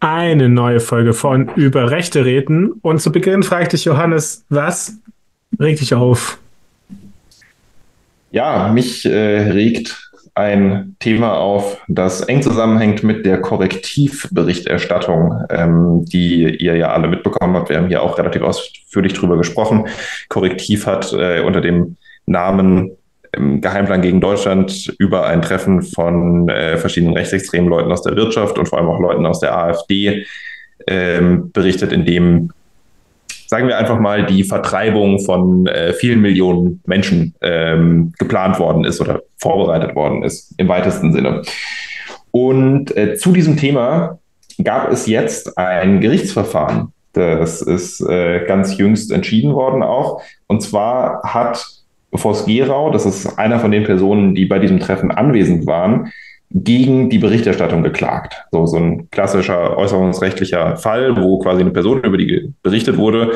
eine neue Folge von Über Rechte reden. Und zu Beginn frage ich Johannes, was regt dich auf? Ja, mich äh, regt ein Thema auf, das eng zusammenhängt mit der Korrektivberichterstattung, ähm, die ihr ja alle mitbekommen habt. Wir haben hier auch relativ ausführlich drüber gesprochen. Korrektiv hat äh, unter dem Namen im Geheimplan gegen Deutschland über ein Treffen von äh, verschiedenen rechtsextremen Leuten aus der Wirtschaft und vor allem auch Leuten aus der AfD ähm, berichtet, in dem, sagen wir einfach mal, die Vertreibung von äh, vielen Millionen Menschen ähm, geplant worden ist oder vorbereitet worden ist, im weitesten Sinne. Und äh, zu diesem Thema gab es jetzt ein Gerichtsverfahren. Das ist äh, ganz jüngst entschieden worden auch. Und zwar hat Vos Gerau, das ist einer von den Personen, die bei diesem Treffen anwesend waren, gegen die Berichterstattung geklagt. So, so ein klassischer äußerungsrechtlicher Fall, wo quasi eine Person, über die berichtet wurde,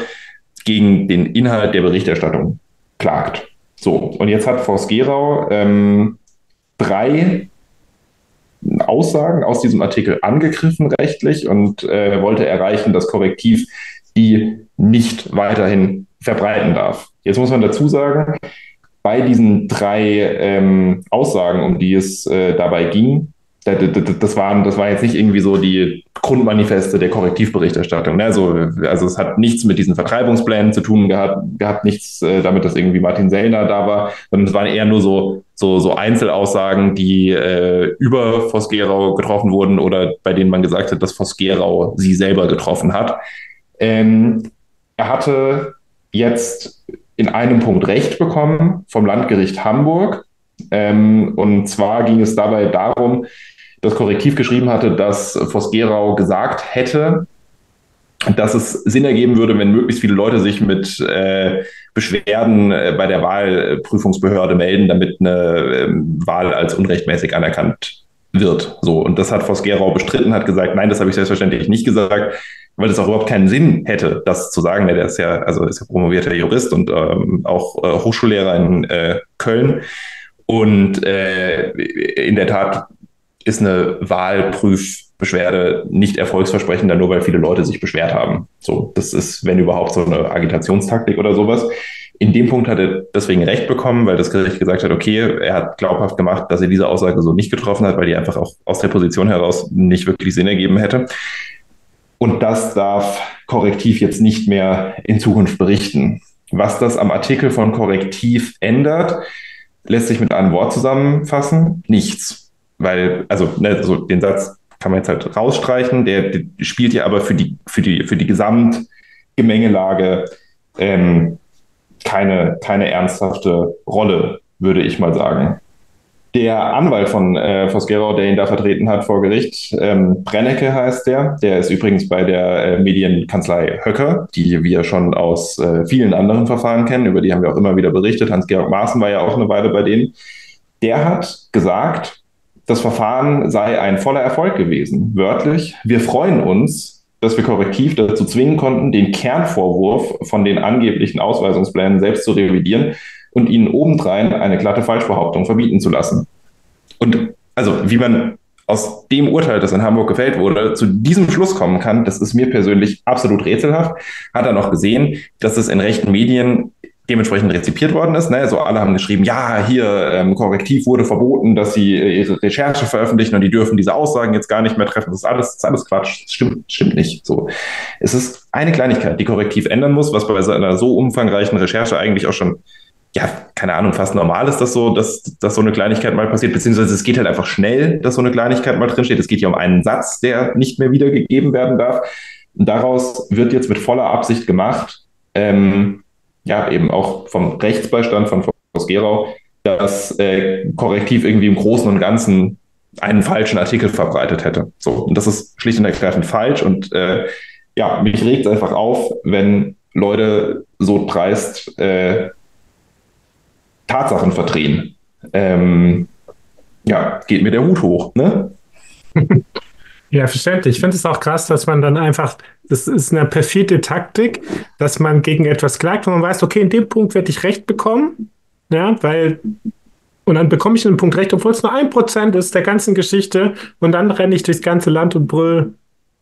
gegen den Inhalt der Berichterstattung klagt. So, und jetzt hat Vos Gerau ähm, drei Aussagen aus diesem Artikel angegriffen rechtlich und äh, wollte erreichen, dass Korrektiv die nicht weiterhin verbreiten darf. Jetzt muss man dazu sagen, bei diesen drei ähm, Aussagen, um die es äh, dabei ging, das, waren, das war jetzt nicht irgendwie so die Grundmanifeste der Korrektivberichterstattung. Ne? Also, also es hat nichts mit diesen Vertreibungsplänen zu tun gehabt, gehabt nichts äh, damit, dass irgendwie Martin Sellner da war, sondern es waren eher nur so, so, so Einzelaussagen, die äh, über Vosgerau getroffen wurden oder bei denen man gesagt hat, dass Vosgerau sie selber getroffen hat. Ähm, er hatte jetzt in einem Punkt Recht bekommen vom Landgericht Hamburg. Ähm, und zwar ging es dabei darum, dass Korrektiv geschrieben hatte, dass Vos-Gerau gesagt hätte, dass es Sinn ergeben würde, wenn möglichst viele Leute sich mit äh, Beschwerden äh, bei der Wahlprüfungsbehörde melden, damit eine äh, Wahl als unrechtmäßig anerkannt wird. So, und das hat Vos-Gerau bestritten, hat gesagt, nein, das habe ich selbstverständlich nicht gesagt weil es auch überhaupt keinen Sinn hätte, das zu sagen. Der ist ja, also ist ja promovierter Jurist und ähm, auch äh, Hochschullehrer in äh, Köln. Und äh, in der Tat ist eine Wahlprüfbeschwerde nicht erfolgsversprechender, nur weil viele Leute sich beschwert haben. So, das ist, wenn überhaupt, so eine Agitationstaktik oder sowas. In dem Punkt hat er deswegen Recht bekommen, weil das Gericht gesagt hat, okay, er hat glaubhaft gemacht, dass er diese Aussage so nicht getroffen hat, weil die einfach auch aus der Position heraus nicht wirklich Sinn ergeben hätte. Und das darf Korrektiv jetzt nicht mehr in Zukunft berichten. Was das am Artikel von Korrektiv ändert, lässt sich mit einem Wort zusammenfassen. Nichts. Weil, also ne, so den Satz kann man jetzt halt rausstreichen, der, der spielt ja aber für die, für die, für die Gesamtgemengelage ähm, keine, keine ernsthafte Rolle, würde ich mal sagen. Der Anwalt von äh, Vosgerau, der ihn da vertreten hat vor Gericht, ähm, Brennecke heißt der. Der ist übrigens bei der äh, Medienkanzlei Höcker, die wir schon aus äh, vielen anderen Verfahren kennen. Über die haben wir auch immer wieder berichtet. Hans-Georg Maaßen war ja auch eine Weile bei denen. Der hat gesagt, das Verfahren sei ein voller Erfolg gewesen. Wörtlich, wir freuen uns, dass wir korrektiv dazu zwingen konnten, den Kernvorwurf von den angeblichen Ausweisungsplänen selbst zu revidieren und ihnen obendrein eine glatte Falschbehauptung verbieten zu lassen. Und also, wie man aus dem Urteil, das in Hamburg gefällt wurde, zu diesem Schluss kommen kann, das ist mir persönlich absolut rätselhaft. Hat er noch gesehen, dass es in rechten Medien dementsprechend rezipiert worden ist. Ne? Also alle haben geschrieben, ja, hier ähm, Korrektiv wurde verboten, dass sie äh, ihre Recherche veröffentlichen und die dürfen diese Aussagen jetzt gar nicht mehr treffen. Das ist alles, das ist alles Quatsch. Das stimmt, stimmt nicht. So, es ist eine Kleinigkeit, die Korrektiv ändern muss, was bei einer so umfangreichen Recherche eigentlich auch schon ja, keine Ahnung, fast normal ist das so, dass, dass so eine Kleinigkeit mal passiert, beziehungsweise es geht halt einfach schnell, dass so eine Kleinigkeit mal drinsteht. Es geht ja um einen Satz, der nicht mehr wiedergegeben werden darf. Und daraus wird jetzt mit voller Absicht gemacht, ähm, ja, eben auch vom Rechtsbeistand von Vos Gerau, dass äh, Korrektiv irgendwie im Großen und Ganzen einen falschen Artikel verbreitet hätte. So, und das ist schlicht und ergreifend falsch. Und äh, ja, mich regt es einfach auf, wenn Leute so dreist äh, Tatsachen verdrehen. Ähm, ja, geht mir der Hut hoch, ne? Ja, verständlich. Ich finde es auch krass, dass man dann einfach, das ist eine perfide Taktik, dass man gegen etwas klagt, wo man weiß, okay, in dem Punkt werde ich Recht bekommen, ja, weil, und dann bekomme ich einen Punkt Recht, obwohl es nur ein Prozent ist der ganzen Geschichte und dann renne ich durchs ganze Land und brüll,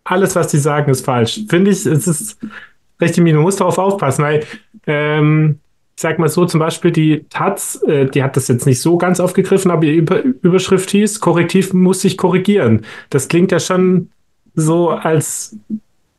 alles, was die sagen, ist falsch. Finde ich, es ist richtig, man muss darauf aufpassen, weil ähm, ich sag mal so, zum Beispiel die Taz, äh, die hat das jetzt nicht so ganz aufgegriffen, aber die Über Überschrift hieß, Korrektiv muss sich korrigieren. Das klingt ja schon so, als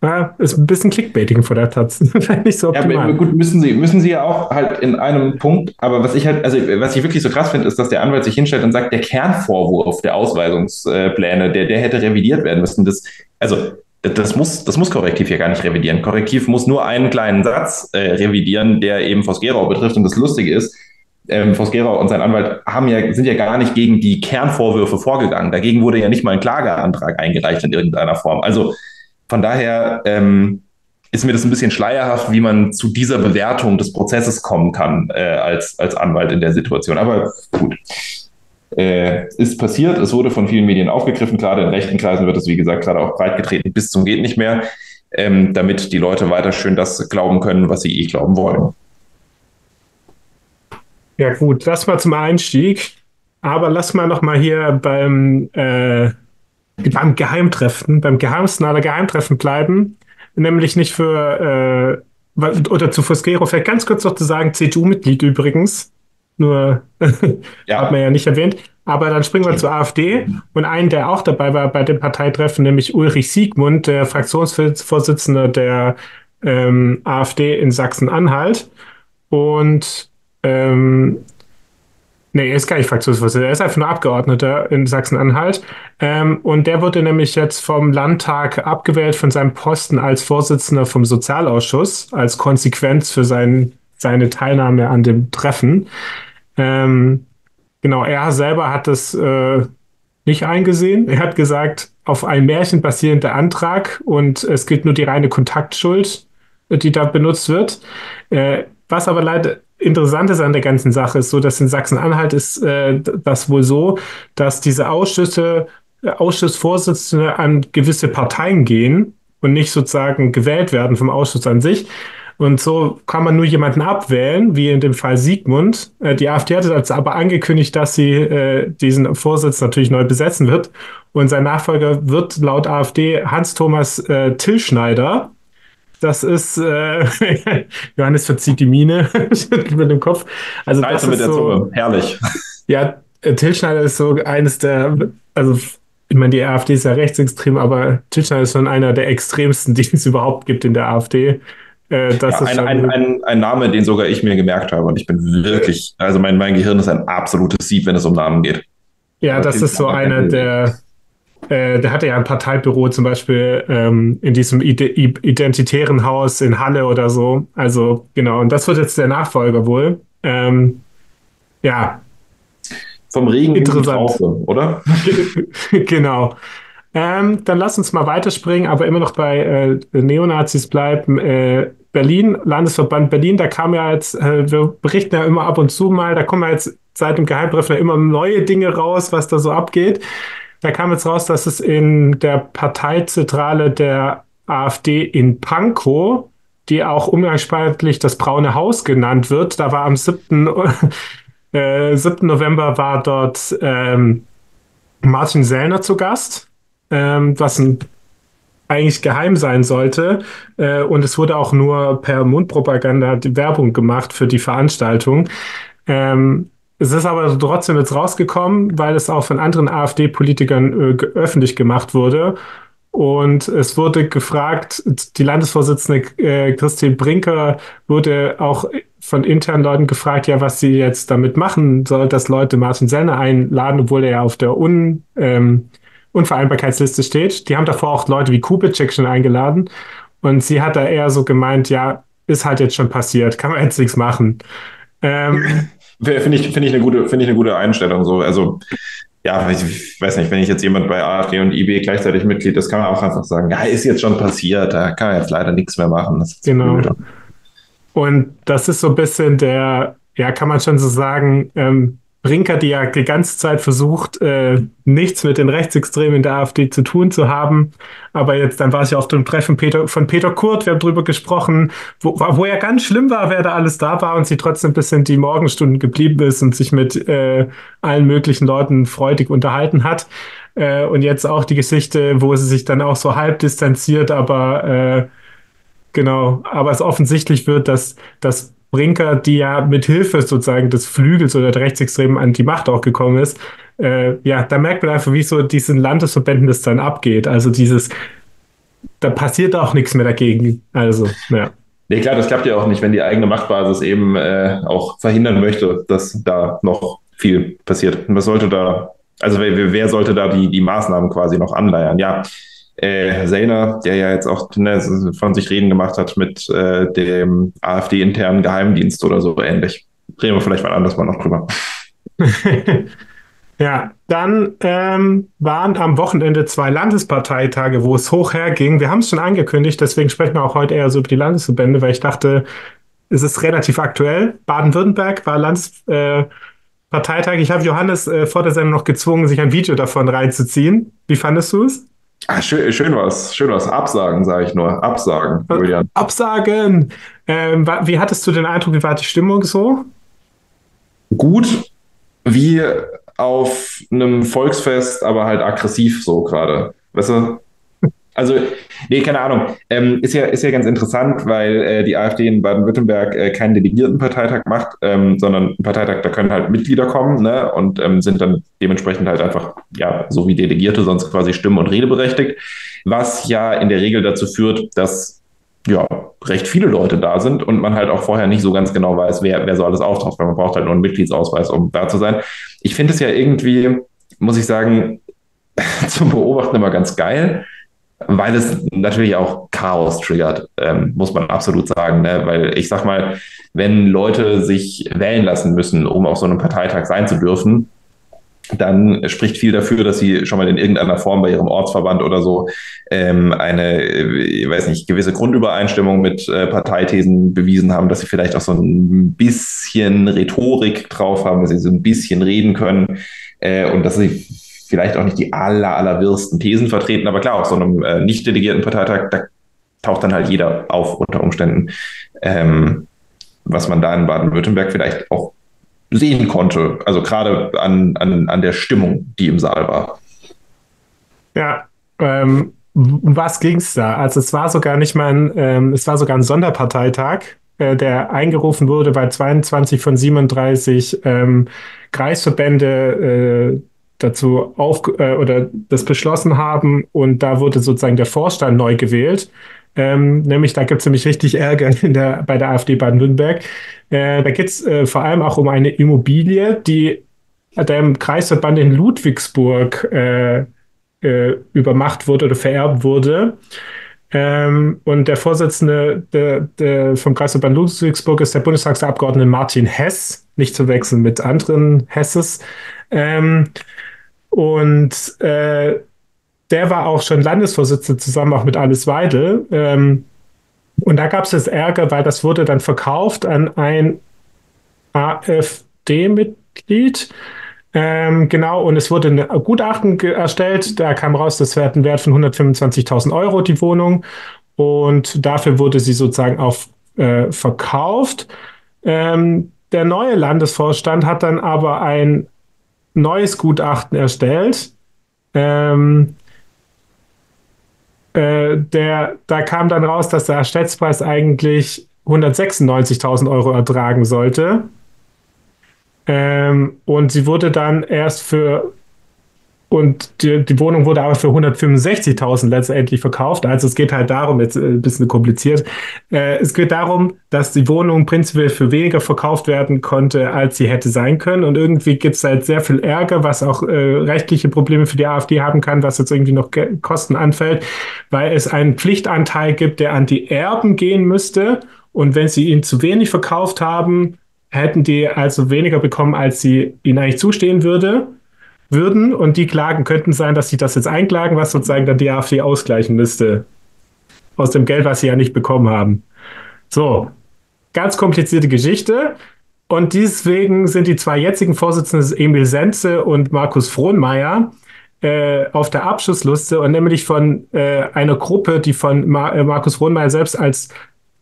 ja, ist ein bisschen Clickbaiting vor der Taz. nicht so optimal. Ja, gut, müssen sie, müssen sie ja auch halt in einem Punkt, aber was ich halt, also was ich wirklich so krass finde, ist, dass der Anwalt sich hinstellt und sagt, der Kernvorwurf der Ausweisungspläne, der, der hätte revidiert werden müssen. Das, also das muss, das muss Korrektiv ja gar nicht revidieren. Korrektiv muss nur einen kleinen Satz äh, revidieren, der eben Vosgerau betrifft. Und das Lustige ist, ähm, Vosgerau und sein Anwalt haben ja, sind ja gar nicht gegen die Kernvorwürfe vorgegangen. Dagegen wurde ja nicht mal ein Klageantrag eingereicht in irgendeiner Form. Also von daher ähm, ist mir das ein bisschen schleierhaft, wie man zu dieser Bewertung des Prozesses kommen kann äh, als, als Anwalt in der Situation. Aber gut äh, ist passiert. Es wurde von vielen Medien aufgegriffen. Gerade in rechten Kreisen wird es, wie gesagt, gerade auch breit getreten bis zum geht nicht mehr, ähm, damit die Leute weiter schön das glauben können, was sie eh glauben wollen. Ja gut, das mal zum Einstieg. Aber lass mal noch mal hier beim, äh, beim Geheimtreffen, beim geheimsten aller Geheimtreffen bleiben. Nämlich nicht für, äh, oder zu Fosquero, vielleicht ganz kurz noch zu sagen, CDU-Mitglied übrigens. Nur ja. hat man ja nicht erwähnt. Aber dann springen wir zur AfD und einen, der auch dabei war bei dem Parteitreffen, nämlich Ulrich Siegmund, der Fraktionsvorsitzende der ähm, AfD in Sachsen-Anhalt. Und ähm, nee, er ist gar nicht Fraktionsvorsitzender, er ist einfach nur Abgeordneter in Sachsen-Anhalt. Ähm, und der wurde nämlich jetzt vom Landtag abgewählt von seinem Posten als Vorsitzender vom Sozialausschuss, als Konsequenz für sein, seine Teilnahme an dem Treffen. Ähm, genau, er selber hat das äh, nicht eingesehen. Er hat gesagt, auf ein Märchen basierender Antrag und es gilt nur die reine Kontaktschuld, die da benutzt wird. Äh, was aber leider interessant ist an der ganzen Sache, ist so, dass in Sachsen-Anhalt ist äh, das wohl so, dass diese Ausschüsse, Ausschussvorsitzende an gewisse Parteien gehen und nicht sozusagen gewählt werden vom Ausschuss an sich. Und so kann man nur jemanden abwählen, wie in dem Fall Siegmund. Äh, die AfD hat jetzt aber angekündigt, dass sie äh, diesen Vorsitz natürlich neu besetzen wird. Und sein Nachfolger wird laut AfD Hans-Thomas äh, Tillschneider. Das ist, äh, Johannes verzieht die Mine mit dem Kopf. Also Scheiße das ist mit der so, Zunge, herrlich. Ja, äh, Tillschneider ist so eines der, also ich meine, die AfD ist ja rechtsextrem, aber Tillschneider ist schon einer der extremsten, die es überhaupt gibt in der AfD. Äh, ja, ein, ein, ein, ein, Name, den sogar ich mir gemerkt habe. Und ich bin wirklich, also mein, mein Gehirn ist ein absolutes Sieb, wenn es um Namen geht. Ja, das ist so einer, der, äh, der hatte ja ein Parteibüro zum Beispiel ähm, in diesem Ide identitären Haus in Halle oder so. Also genau, und das wird jetzt der Nachfolger wohl. Ähm, ja. Vom Regen interessant, Traufe, oder? genau. Ähm, dann lass uns mal weiterspringen, aber immer noch bei äh, Neonazis bleiben. Äh, Berlin, Landesverband Berlin, da kam ja jetzt, äh, wir berichten ja immer ab und zu mal, da kommen ja jetzt seit dem Geheimtreffen immer neue Dinge raus, was da so abgeht. Da kam jetzt raus, dass es in der Parteizentrale der AfD in Pankow, die auch umgangssprachlich das Braune Haus genannt wird, da war am 7. äh, 7. November war dort ähm, Martin Sellner zu Gast ähm, was ein, eigentlich geheim sein sollte. Äh, und es wurde auch nur per Mundpropaganda die Werbung gemacht für die Veranstaltung. Ähm, es ist aber trotzdem jetzt rausgekommen, weil es auch von anderen AfD-Politikern äh, öffentlich gemacht wurde. Und es wurde gefragt, die Landesvorsitzende äh, Christine Brinker wurde auch von internen Leuten gefragt, ja, was sie jetzt damit machen soll, dass Leute Martin Sellner einladen, obwohl er ja auf der Un, ähm, Unvereinbarkeitsliste steht. Die haben davor auch Leute wie Kubitschek schon eingeladen. Und sie hat da eher so gemeint, ja, ist halt jetzt schon passiert, kann man jetzt nichts machen. Ähm, Finde ich, find ich, eine gute, ich eine gute Einstellung. So. Also, ja, ich weiß nicht, wenn ich jetzt jemand bei AfD und IB gleichzeitig Mitglied ist, kann man auch einfach sagen, ja, ist jetzt schon passiert, da kann man jetzt leider nichts mehr machen. genau. Und das ist so ein bisschen der, ja, kann man schon so sagen, ähm, Brinker, die ja die ganze Zeit versucht, äh, nichts mit den Rechtsextremen in der AfD zu tun zu haben. Aber jetzt, dann war es ja auf dem Treffen Peter, von Peter Kurt, wir haben drüber gesprochen, wo, wo ja ganz schlimm war, wer da alles da war und sie trotzdem bis in die Morgenstunden geblieben ist und sich mit äh, allen möglichen Leuten freudig unterhalten hat. Äh, und jetzt auch die Geschichte, wo sie sich dann auch so halb distanziert, aber äh, genau, aber es offensichtlich wird, dass, dass Brinker, die ja mit Hilfe sozusagen des Flügels oder der Rechtsextremen an die Macht auch gekommen ist, äh, ja, da merkt man einfach, wie so diesen Landesverbänden das dann abgeht. Also dieses, da passiert auch nichts mehr dagegen. Also, ja. Nee, klar, das klappt ja auch nicht, wenn die eigene Machtbasis eben äh, auch verhindern möchte, dass da noch viel passiert. Und was sollte da, also wer, wer sollte da die, die Maßnahmen quasi noch anleiern? Ja, äh, Zayner, der ja jetzt auch ne, von sich reden gemacht hat mit äh, dem AfD-internen Geheimdienst oder so ähnlich. Reden wir vielleicht mal anders mal noch drüber. ja, dann ähm, waren am Wochenende zwei Landesparteitage, wo es hoch herging. Wir haben es schon angekündigt, deswegen sprechen wir auch heute eher so über die Landesverbände, weil ich dachte, es ist relativ aktuell. Baden-Württemberg war Landesparteitag. Äh, ich habe Johannes äh, vor der Sendung noch gezwungen, sich ein Video davon reinzuziehen. Wie fandest du es? Ah, schön, schön was, schön was. Absagen, sage ich nur. Absagen, äh, Julian. Absagen. Ähm, wie hattest du den Eindruck, wie war die Stimmung so? Gut, wie auf einem Volksfest, aber halt aggressiv so gerade. Weißt du? Also, nee, keine Ahnung. Ähm, ist, ja, ist ja ganz interessant, weil äh, die AfD in Baden-Württemberg äh, keinen Delegiertenparteitag macht, ähm, sondern einen Parteitag, da können halt Mitglieder kommen ne, und ähm, sind dann dementsprechend halt einfach, ja, so wie Delegierte, sonst quasi stimmen- und redeberechtigt. Was ja in der Regel dazu führt, dass ja, recht viele Leute da sind und man halt auch vorher nicht so ganz genau weiß, wer, wer so alles auftaucht, weil man braucht halt nur einen Mitgliedsausweis, um da zu sein. Ich finde es ja irgendwie, muss ich sagen, zum Beobachten immer ganz geil weil es natürlich auch Chaos triggert, ähm, muss man absolut sagen. Ne? Weil ich sag mal, wenn Leute sich wählen lassen müssen, um auf so einem Parteitag sein zu dürfen, dann spricht viel dafür, dass sie schon mal in irgendeiner Form bei ihrem Ortsverband oder so ähm, eine, ich weiß nicht, gewisse Grundübereinstimmung mit äh, Parteithesen bewiesen haben, dass sie vielleicht auch so ein bisschen Rhetorik drauf haben, dass sie so ein bisschen reden können äh, und dass sie vielleicht auch nicht die aller, allerwirsten Thesen vertreten, aber klar, auf so einem äh, nicht delegierten Parteitag, da taucht dann halt jeder auf unter Umständen, ähm, was man da in Baden-Württemberg vielleicht auch sehen konnte. Also gerade an, an, an der Stimmung, die im Saal war. Ja, ähm, was ging es da? Also es war sogar nicht mal ein, ähm, es war sogar ein Sonderparteitag, äh, der eingerufen wurde, weil 22 von 37 ähm, Kreisverbände äh, dazu auf äh, oder das beschlossen haben und da wurde sozusagen der Vorstand neu gewählt. Ähm, nämlich da gibt es nämlich richtig Ärger der, bei der AfD Baden-Württemberg. Äh, da geht es äh, vor allem auch um eine Immobilie, die dem Kreisverband in Ludwigsburg äh, äh, übermacht wurde oder vererbt wurde. Ähm, und der Vorsitzende der, der vom Kreisverband Ludwigsburg ist der Bundestagsabgeordnete Martin Hess, nicht zu wechseln mit anderen Hesses. Ähm, und äh, der war auch schon Landesvorsitzender zusammen auch mit Alice Weidel. Ähm, und da gab es das Ärger, weil das wurde dann verkauft an ein AfD-Mitglied. Ähm, genau, und es wurde ein Gutachten erstellt. Da kam raus, das wäre ein Wert von 125.000 Euro, die Wohnung. Und dafür wurde sie sozusagen auch äh, verkauft. Ähm, der neue Landesvorstand hat dann aber ein neues Gutachten erstellt. Ähm, äh, der, da kam dann raus, dass der Schätzpreis eigentlich 196.000 Euro ertragen sollte. Ähm, und sie wurde dann erst für und die, die Wohnung wurde aber für 165.000 letztendlich verkauft. Also es geht halt darum, jetzt äh, ein bisschen kompliziert, äh, es geht darum, dass die Wohnung prinzipiell für weniger verkauft werden konnte, als sie hätte sein können. Und irgendwie gibt es halt sehr viel Ärger, was auch äh, rechtliche Probleme für die AfD haben kann, was jetzt irgendwie noch Kosten anfällt, weil es einen Pflichtanteil gibt, der an die Erben gehen müsste. Und wenn sie ihn zu wenig verkauft haben, hätten die also weniger bekommen, als sie ihnen eigentlich zustehen würde würden und die Klagen könnten sein, dass sie das jetzt einklagen, was sozusagen dann die AfD ausgleichen müsste. Aus dem Geld, was sie ja nicht bekommen haben. So, ganz komplizierte Geschichte. und deswegen sind die zwei jetzigen Vorsitzenden, Emil Senze und Markus Frohnmeier, äh, auf der Abschlussliste und nämlich von äh, einer Gruppe, die von Mar äh, Markus Frohnmeier selbst als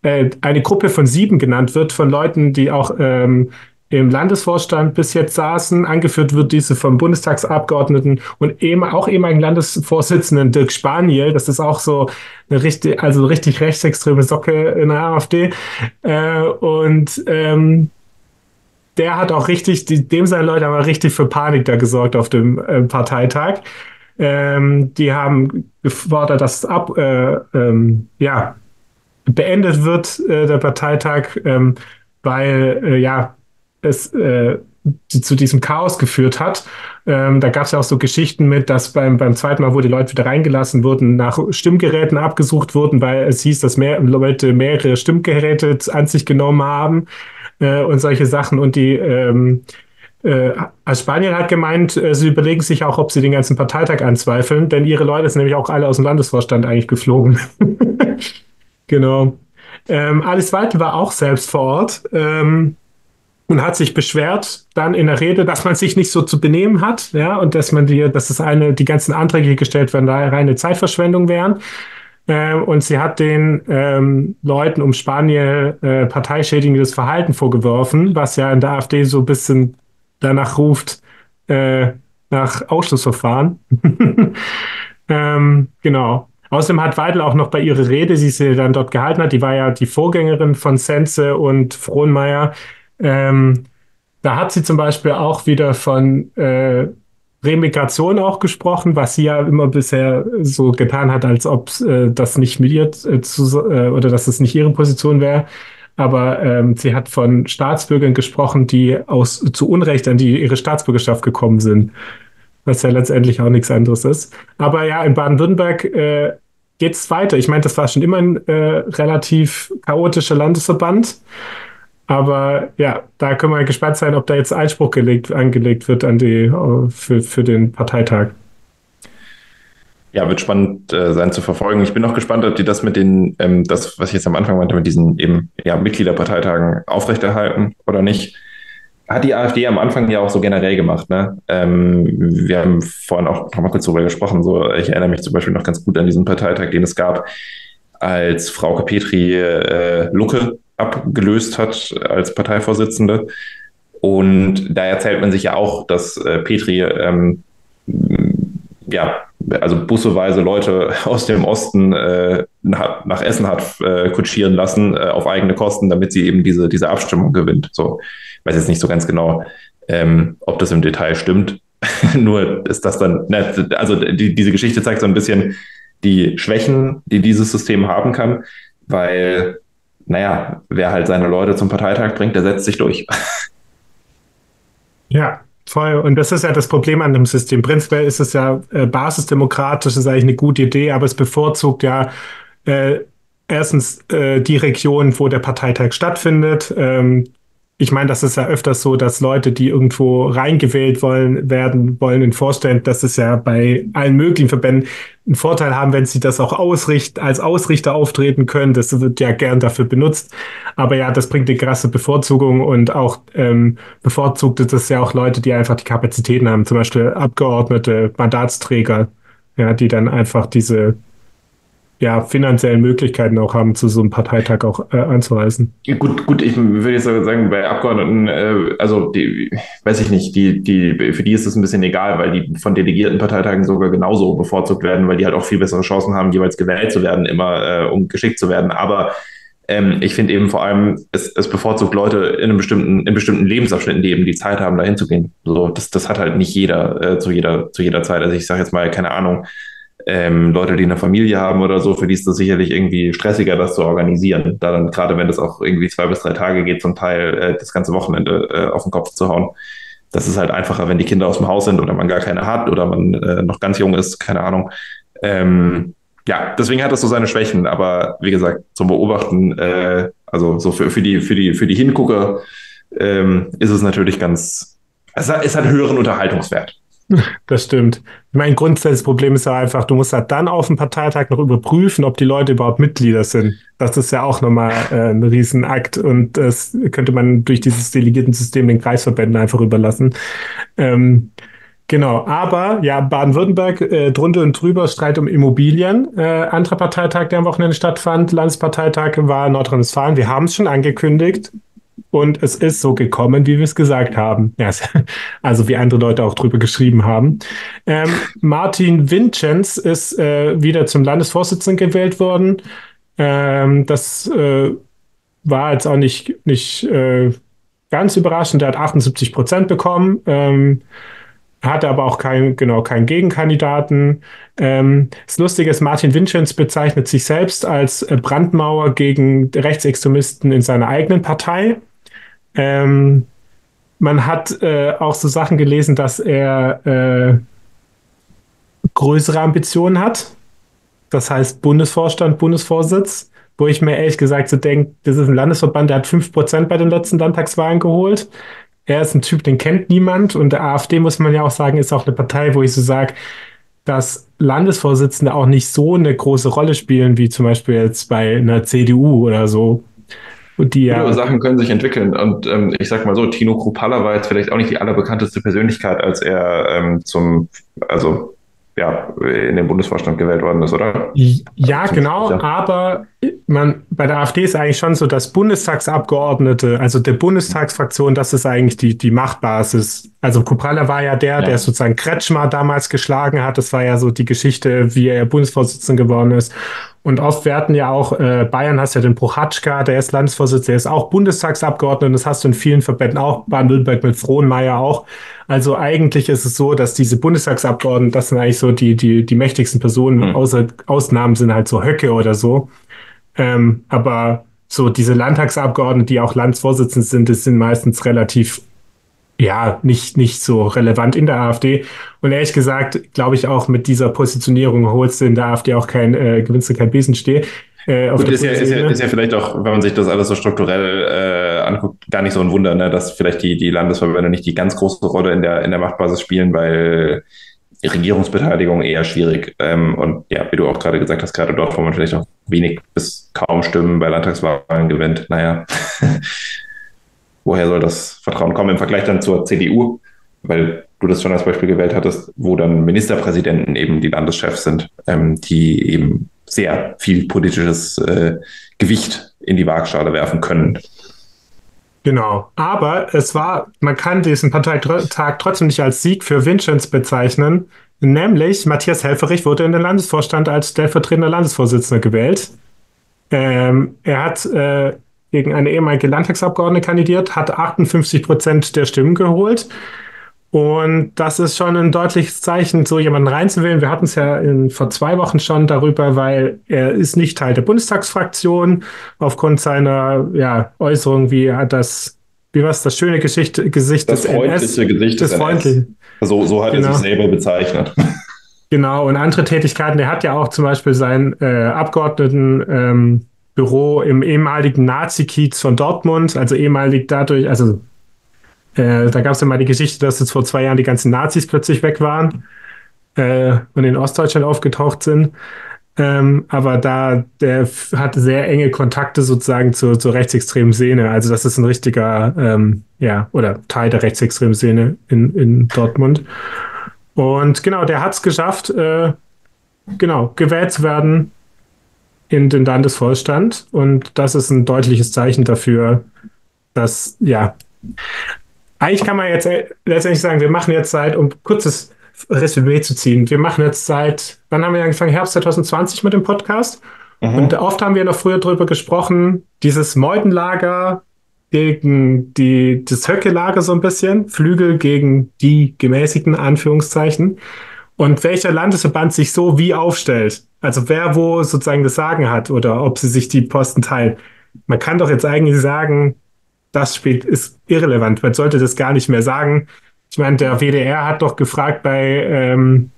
äh, eine Gruppe von sieben genannt wird, von Leuten, die auch ähm, im Landesvorstand bis jetzt saßen. Angeführt wird diese vom Bundestagsabgeordneten und eben auch ehemaligen Landesvorsitzenden Dirk Spaniel. Das ist auch so eine richtig, also richtig rechtsextreme Socke in der AfD. Äh, und ähm, der hat auch richtig, die, dem seine Leute haben richtig für Panik da gesorgt auf dem äh, Parteitag. Ähm, die haben gefordert, dass ab, äh, ähm, ja, beendet wird, äh, der Parteitag, ähm, weil, äh, ja, es äh, zu diesem Chaos geführt hat. Ähm, da gab es ja auch so Geschichten mit, dass beim, beim zweiten Mal, wo die Leute wieder reingelassen wurden, nach Stimmgeräten abgesucht wurden, weil es hieß, dass mehr Leute mehrere Stimmgeräte an sich genommen haben äh, und solche Sachen. Und die ähm, äh, als Spanien hat gemeint, äh, sie überlegen sich auch, ob sie den ganzen Parteitag anzweifeln, denn ihre Leute sind nämlich auch alle aus dem Landesvorstand eigentlich geflogen. genau. Ähm, Alice Weidel war auch selbst vor Ort. Ähm, und hat sich beschwert dann in der Rede, dass man sich nicht so zu benehmen hat, ja, und dass man die, dass es eine, die ganzen Anträge, die gestellt werden, da reine Zeitverschwendung wären. Äh, und sie hat den ähm, Leuten um Spanien äh, parteischädigendes Verhalten vorgeworfen, was ja in der AfD so ein bisschen danach ruft, äh, nach Ausschlussverfahren. ähm, genau. Außerdem hat Weidel auch noch bei ihrer Rede, die sie dann dort gehalten hat, die war ja die Vorgängerin von Sense und Frohnmeier, ähm, da hat sie zum Beispiel auch wieder von äh, Remigration auch gesprochen, was sie ja immer bisher so getan hat, als ob äh, das nicht mit ihr äh, zu, äh, oder dass es nicht ihre Position wäre. Aber ähm, sie hat von Staatsbürgern gesprochen, die aus zu Unrecht an die ihre Staatsbürgerschaft gekommen sind, was ja letztendlich auch nichts anderes ist. Aber ja, in Baden-Württemberg äh, geht es weiter. Ich meine, das war schon immer ein äh, relativ chaotischer Landesverband. Aber ja, da können wir gespannt sein, ob da jetzt Einspruch gelegt, angelegt wird an die, äh, für, für den Parteitag. Ja, wird spannend äh, sein zu verfolgen. Ich bin auch gespannt, ob die das mit den, ähm, das, was ich jetzt am Anfang meinte, mit diesen eben ja, Mitgliederparteitagen aufrechterhalten oder nicht. Hat die AfD am Anfang ja auch so generell gemacht. Ne? Ähm, wir haben vorhin auch noch mal kurz darüber gesprochen. So, ich erinnere mich zum Beispiel noch ganz gut an diesen Parteitag, den es gab, als Frauke Petri äh, Lucke abgelöst hat als Parteivorsitzende. Und da erzählt man sich ja auch, dass äh, Petri ähm, ja, also busseweise Leute aus dem Osten äh, nach, Essen hat äh, kutschieren lassen äh, auf eigene Kosten, damit sie eben diese, diese Abstimmung gewinnt. So, ich weiß jetzt nicht so ganz genau, ähm, ob das im Detail stimmt. Nur ist das dann, ne, also die, diese Geschichte zeigt so ein bisschen die Schwächen, die dieses System haben kann, weil naja, wer halt seine Leute zum Parteitag bringt, der setzt sich durch. Ja, voll. Und das ist ja das Problem an dem System. Prinzipiell ist es ja äh, basisdemokratisch, ist eigentlich eine gute Idee, aber es bevorzugt ja äh, erstens äh, die Region, wo der Parteitag stattfindet. Ähm, ich meine, das ist ja öfters so, dass Leute, die irgendwo reingewählt wollen, werden wollen in Vorstand, das ist ja bei allen möglichen Verbänden einen Vorteil haben, wenn sie das auch ausricht, als Ausrichter auftreten können. Das wird ja gern dafür benutzt. Aber ja, das bringt eine krasse Bevorzugung und auch ähm, bevorzugt es ja auch Leute, die einfach die Kapazitäten haben, zum Beispiel Abgeordnete, Mandatsträger, ja, die dann einfach diese ja, finanziellen Möglichkeiten auch haben, zu so einem Parteitag auch äh, anzureisen. Gut, gut, ich würde jetzt sagen, bei Abgeordneten, äh, also die, weiß ich nicht, die, die, für die ist es ein bisschen egal, weil die von delegierten Parteitagen sogar genauso bevorzugt werden, weil die halt auch viel bessere Chancen haben, jeweils gewählt zu werden, immer äh, um geschickt zu werden. Aber ähm, ich finde eben vor allem, es, es bevorzugt Leute in einem bestimmten, in bestimmten Lebensabschnitten, die eben die Zeit haben, da hinzugehen. So, das, das hat halt nicht jeder äh, zu jeder, zu jeder Zeit. Also ich sage jetzt mal, keine Ahnung, ähm, Leute, die eine Familie haben oder so, für die ist das sicherlich irgendwie stressiger, das zu organisieren. Da dann, gerade wenn das auch irgendwie zwei bis drei Tage geht, zum Teil äh, das ganze Wochenende äh, auf den Kopf zu hauen. Das ist halt einfacher, wenn die Kinder aus dem Haus sind oder man gar keine hat oder man äh, noch ganz jung ist, keine Ahnung. Ähm, ja, deswegen hat das so seine Schwächen, aber wie gesagt, zum Beobachten, äh, also so für, für, die, für, die, für die Hingucker ähm, ist es natürlich ganz, es hat, es hat höheren Unterhaltungswert. Das stimmt. Mein grundsätzliches Problem ist ja einfach, du musst halt dann auf dem Parteitag noch überprüfen, ob die Leute überhaupt Mitglieder sind. Das ist ja auch nochmal äh, ein Riesenakt und das könnte man durch dieses Delegierten-System den Kreisverbänden einfach überlassen. Ähm, genau, aber ja, Baden-Württemberg äh, drunter und drüber Streit um Immobilien. Äh, anderer Parteitag, der am Wochenende stattfand, Landesparteitag war Nordrhein-Westfalen. Wir haben es schon angekündigt. Und es ist so gekommen, wie wir es gesagt haben. Ja, also wie andere Leute auch drüber geschrieben haben. Ähm, Martin Vincenz ist äh, wieder zum Landesvorsitzenden gewählt worden. Ähm, das äh, war jetzt auch nicht, nicht äh, ganz überraschend. Er hat 78 Prozent bekommen. Ähm, hatte aber auch keinen genau keinen Gegenkandidaten. Ähm, das Lustige ist, Martin Vincenz bezeichnet sich selbst als Brandmauer gegen Rechtsextremisten in seiner eigenen Partei. Ähm, man hat äh, auch so Sachen gelesen, dass er äh, größere Ambitionen hat. Das heißt Bundesvorstand, Bundesvorsitz, wo ich mir ehrlich gesagt so denke, das ist ein Landesverband, der hat 5% bei den letzten Landtagswahlen geholt. Er ist ein Typ, den kennt niemand. Und der AfD, muss man ja auch sagen, ist auch eine Partei, wo ich so sage, dass Landesvorsitzende auch nicht so eine große Rolle spielen, wie zum Beispiel jetzt bei einer CDU oder so. Die ja. Sachen können sich entwickeln. Und ähm, ich sag mal so, Tino Kruppalla war jetzt vielleicht auch nicht die allerbekannteste Persönlichkeit, als er ähm, zum, also ja, in den Bundesvorstand gewählt worden ist, oder? Ja, also, genau, ja. aber man, bei der AfD ist eigentlich schon so, dass Bundestagsabgeordnete, also der Bundestagsfraktion, das ist eigentlich die, die Machtbasis. Also Kupralla war ja der, ja. der sozusagen Kretschmer damals geschlagen hat. Das war ja so die Geschichte, wie er Bundesvorsitzender geworden ist. Und oft werden ja auch, äh, Bayern hast ja den Prochatschka, der ist Landesvorsitzender, der ist auch Bundestagsabgeordneter, das hast du in vielen Verbänden auch, Baden-Württemberg mit Frohnmeier auch. Also eigentlich ist es so, dass diese Bundestagsabgeordneten, das sind eigentlich so die, die, die mächtigsten Personen, mhm. außer Ausnahmen sind halt so Höcke oder so. Ähm, aber so diese Landtagsabgeordneten, die auch Landesvorsitzende sind, das sind meistens relativ ja, nicht, nicht so relevant in der AfD. Und ehrlich gesagt, glaube ich auch mit dieser Positionierung holst du in der AfD auch kein, äh, gewinnst du kein Besensteh. Äh, Gut, ist ja, ist, ja, ist ja vielleicht auch, wenn man sich das alles so strukturell äh, anguckt, gar nicht so ein Wunder, ne, dass vielleicht die, die Landesverbände nicht die ganz große Rolle in der, in der Machtbasis spielen, weil Regierungsbeteiligung eher schwierig. Ähm, und ja, wie du auch gerade gesagt hast, gerade dort, wo man vielleicht auch wenig bis kaum Stimmen bei Landtagswahlen gewinnt, naja, woher soll das Vertrauen kommen im Vergleich dann zur CDU? Weil du das schon als Beispiel gewählt hattest, wo dann Ministerpräsidenten eben die Landeschefs sind, ähm, die eben sehr viel politisches äh, Gewicht in die Waagschale werfen können. Genau. Aber es war, man kann diesen Parteitag trotzdem nicht als Sieg für Vincenz bezeichnen. Nämlich Matthias Helferich wurde in den Landesvorstand als stellvertretender Landesvorsitzender gewählt. Ähm, er hat äh, gegen eine ehemalige Landtagsabgeordnete kandidiert, hat 58 Prozent der Stimmen geholt. Und das ist schon ein deutliches Zeichen, so jemanden reinzuwählen. Wir hatten es ja in, vor zwei Wochen schon darüber, weil er ist nicht Teil der Bundestagsfraktion aufgrund seiner ja, Äußerung, wie hat das, wie war es, das schöne Geschichte, Gesicht das des freundliche NS, Gesicht des, des. So, so hat genau. er sich selber bezeichnet. Genau, und andere Tätigkeiten. Er hat ja auch zum Beispiel sein äh, Abgeordneten ähm, Büro im ehemaligen Nazi-Kiez von Dortmund, also ehemalig dadurch, also äh, da gab es ja mal die Geschichte, dass jetzt vor zwei Jahren die ganzen Nazis plötzlich weg waren äh, und in Ostdeutschland aufgetaucht sind. Ähm, aber da, der hat sehr enge Kontakte sozusagen zur, zur rechtsextremen Szene. Also das ist ein richtiger, ähm, ja, oder Teil der rechtsextremen Szene in, in Dortmund. Und genau, der hat es geschafft, äh, genau, gewählt zu werden in den Landesvorstand. Und das ist ein deutliches Zeichen dafür, dass, ja, eigentlich kann man jetzt letztendlich sagen, wir machen jetzt seit, um kurzes Resümee zu ziehen, wir machen jetzt seit, wann haben wir angefangen? Herbst 2020 mit dem Podcast. Mhm. Und oft haben wir noch früher darüber gesprochen, dieses Meutenlager gegen die, das Höcke-Lager so ein bisschen, Flügel gegen die gemäßigten Anführungszeichen. Und welcher Landesverband sich so wie aufstellt. Also wer wo sozusagen das Sagen hat oder ob sie sich die Posten teilen. Man kann doch jetzt eigentlich sagen, das spielt, ist irrelevant. Man sollte das gar nicht mehr sagen. Ich meine, der WDR hat doch gefragt bei ähm,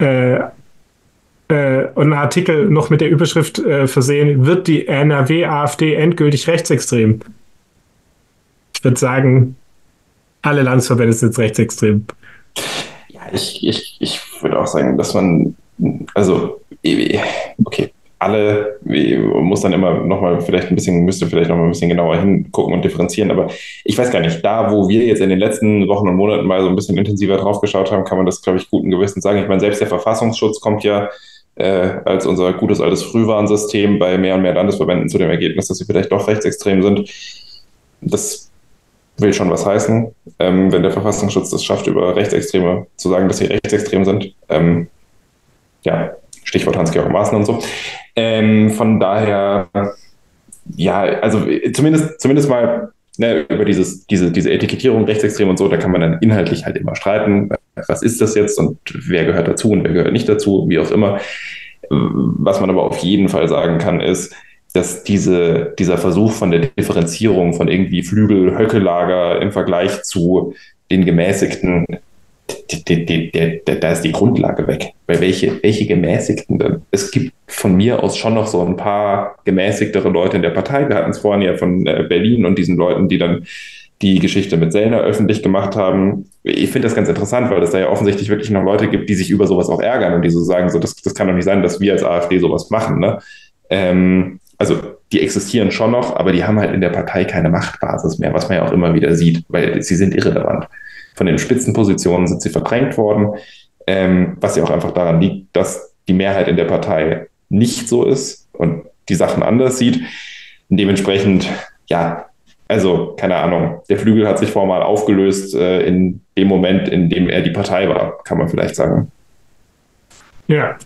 äh, äh, einen Artikel noch mit der Überschrift äh, versehen, wird die NRW-AfD endgültig rechtsextrem? Ich würde sagen, alle Landesverbände sind jetzt rechtsextrem. Ich, ich, ich würde auch sagen, dass man, also, okay, alle, muss dann immer nochmal vielleicht ein bisschen, müsste vielleicht nochmal ein bisschen genauer hingucken und differenzieren. Aber ich weiß gar nicht, da, wo wir jetzt in den letzten Wochen und Monaten mal so ein bisschen intensiver drauf geschaut haben, kann man das, glaube ich, guten Gewissen sagen. Ich meine, selbst der Verfassungsschutz kommt ja äh, als unser gutes altes Frühwarnsystem bei mehr und mehr Landesverbänden zu dem Ergebnis, dass sie vielleicht doch rechtsextrem sind. Das will schon was heißen, ähm, wenn der Verfassungsschutz das schafft, über Rechtsextreme zu sagen, dass sie rechtsextrem sind. Ähm, ja, Stichwort Hans-Georg Maaßen und so. Ähm, von daher, ja, also zumindest, zumindest mal ne, über dieses, diese, diese Etikettierung rechtsextrem und so, da kann man dann inhaltlich halt immer streiten. Was ist das jetzt und wer gehört dazu und wer gehört nicht dazu, wie auch immer. Was man aber auf jeden Fall sagen kann, ist, dass diese, dieser Versuch von der Differenzierung von irgendwie Flügel-Höckelager im Vergleich zu den gemäßigten, da ist die Grundlage weg. Weil welche, welche gemäßigten denn? Es gibt von mir aus schon noch so ein paar gemäßigtere Leute in der Partei. Wir hatten es vorhin ja von äh, Berlin und diesen Leuten, die dann die Geschichte mit Sellner öffentlich gemacht haben. Ich finde das ganz interessant, weil es da ja offensichtlich wirklich noch Leute gibt, die sich über sowas auch ärgern und die so sagen, so, das, das kann doch nicht sein, dass wir als AfD sowas machen. Ne? Ähm, also die existieren schon noch, aber die haben halt in der Partei keine Machtbasis mehr, was man ja auch immer wieder sieht, weil sie sind irrelevant. Von den Spitzenpositionen sind sie verdrängt worden, ähm, was ja auch einfach daran liegt, dass die Mehrheit in der Partei nicht so ist und die Sachen anders sieht. Und dementsprechend, ja, also keine Ahnung, der Flügel hat sich formal aufgelöst äh, in dem Moment, in dem er die Partei war, kann man vielleicht sagen. Ja,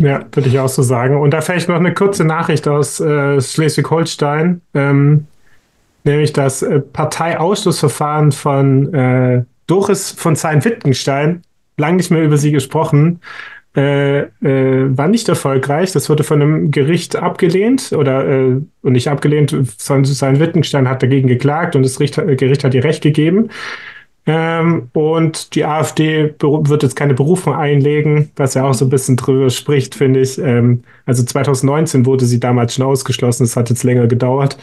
ja, würde ich auch so sagen. Und da vielleicht noch eine kurze Nachricht aus äh, Schleswig-Holstein, ähm, nämlich das äh, Parteiausschlussverfahren von äh, Doris von Zein-Wittgenstein, lang nicht mehr über sie gesprochen, äh, äh, war nicht erfolgreich. Das wurde von einem Gericht abgelehnt oder äh, und nicht abgelehnt, sondern sein Wittgenstein hat dagegen geklagt und das Gericht hat ihr Recht gegeben. Ähm, und die AfD wird jetzt keine Berufung einlegen, was ja auch so ein bisschen drüber spricht, finde ich. Ähm, also 2019 wurde sie damals schon ausgeschlossen, es hat jetzt länger gedauert,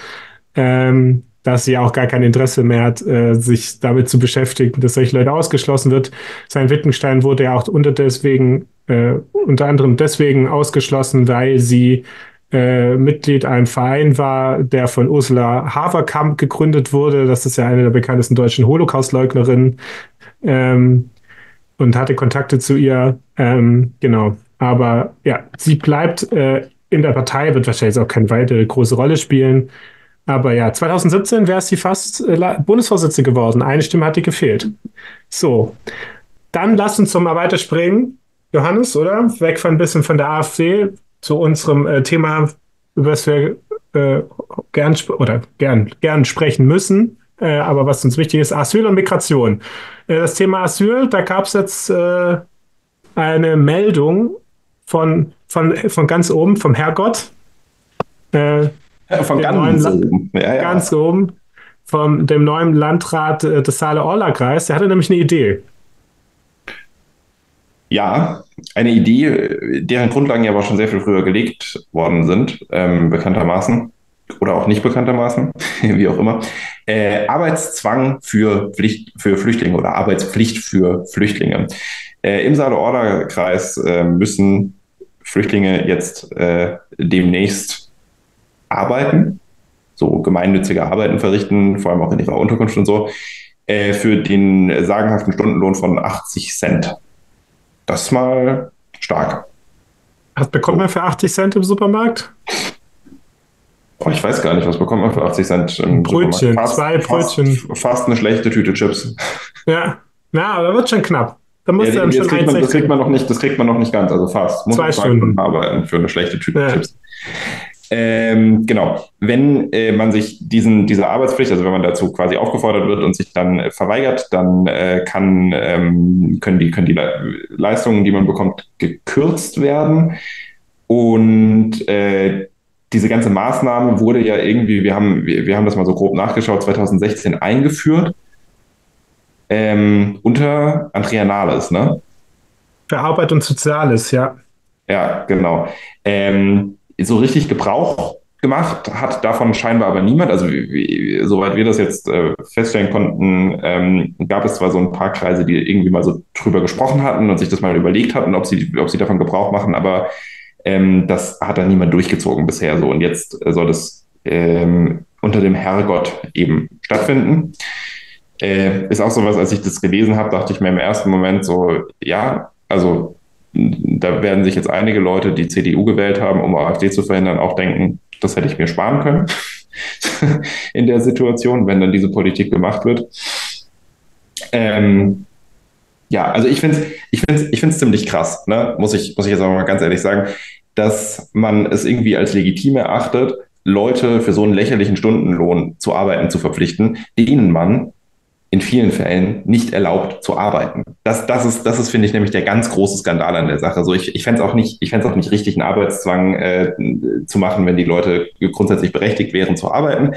ähm, dass sie auch gar kein Interesse mehr hat, äh, sich damit zu beschäftigen, dass solche Leute ausgeschlossen wird. Sein Wittgenstein wurde ja auch unter deswegen, äh, unter anderem deswegen ausgeschlossen, weil sie äh, Mitglied einem Verein war, der von Ursula Haverkamp gegründet wurde. Das ist ja eine der bekanntesten deutschen Holocaustleugnerinnen. Ähm, und hatte Kontakte zu ihr. Ähm, genau. Aber ja, sie bleibt äh, in der Partei, wird wahrscheinlich auch keine weitere große Rolle spielen. Aber ja, 2017 wäre sie fast äh, Bundesvorsitzende geworden. Eine Stimme hat ihr gefehlt. So, dann lass uns zum weiterspringen. Johannes, oder? Weg von ein bisschen von der AfD zu unserem äh, Thema, über das wir äh, gern oder gern, gern sprechen müssen, äh, aber was uns wichtig ist, Asyl und Migration. Äh, das Thema Asyl, da gab es jetzt äh, eine Meldung von, von, von ganz oben, vom Herrgott. Äh, ja, von ganz oben. Ja, ja. Ganz oben. Von dem neuen Landrat des Saale-Orla-Kreis. Der hatte nämlich eine Idee. Ja, eine Idee, deren Grundlagen ja aber schon sehr viel früher gelegt worden sind, ähm, bekanntermaßen oder auch nicht bekanntermaßen, wie auch immer. Äh, Arbeitszwang für, Pflicht, für Flüchtlinge oder Arbeitspflicht für Flüchtlinge. Äh, Im Saale-Order-Kreis äh, müssen Flüchtlinge jetzt äh, demnächst arbeiten, so gemeinnützige Arbeiten verrichten, vor allem auch in ihrer Unterkunft und so, äh, für den sagenhaften Stundenlohn von 80 Cent. Das ist mal stark. Was bekommt man für 80 Cent im Supermarkt? Oh, ich weiß gar nicht, was bekommt man für 80 Cent im Brötchen, fast, zwei Brötchen. Fast, fast, eine schlechte Tüte Chips. Ja, ja aber wird schon knapp. Da muss ja, das, kriegt man, das, kriegt man noch nicht, das kriegt man noch nicht ganz, also fast. Muss zwei Stunden. arbeiten für eine schlechte Tüte ja. Chips. Ähm, genau, wenn äh, man sich diesen, dieser Arbeitspflicht, also wenn man dazu quasi aufgefordert wird und sich dann äh, verweigert, dann äh, kann, ähm, können, die, können die Le Leistungen, die man bekommt, gekürzt werden. Und äh, diese ganze Maßnahme wurde ja irgendwie, wir haben, wir, wir haben das mal so grob nachgeschaut, 2016 eingeführt ähm, unter Andrea Nahles, ne? Für Arbeit und Soziales, ja. Ja, genau. Ähm, so richtig Gebrauch gemacht hat davon scheinbar aber niemand. Also wie, wie, soweit wir das jetzt äh, feststellen konnten, ähm, gab es zwar so ein paar Kreise, die irgendwie mal so drüber gesprochen hatten und sich das mal überlegt hatten, ob sie, ob sie davon Gebrauch machen, aber ähm, das hat dann niemand durchgezogen bisher so. Und jetzt soll das ähm, unter dem Herrgott eben stattfinden. Äh, ist auch sowas, als ich das gelesen habe, dachte ich mir im ersten Moment so, ja, also da werden sich jetzt einige Leute, die CDU gewählt haben, um AfD zu verhindern, auch denken, das hätte ich mir sparen können in der Situation, wenn dann diese Politik gemacht wird. Ähm, ja, also ich finde es ich find's, ich find's ziemlich krass, ne? muss, ich, muss ich jetzt auch mal ganz ehrlich sagen, dass man es irgendwie als legitim erachtet, Leute für so einen lächerlichen Stundenlohn zu arbeiten zu verpflichten, denen man in vielen Fällen nicht erlaubt zu arbeiten. Das, das ist, das ist, finde ich, nämlich der ganz große Skandal an der Sache. So, ich, ich fände es auch nicht, ich fände auch nicht richtig, einen Arbeitszwang äh, zu machen, wenn die Leute grundsätzlich berechtigt wären zu arbeiten.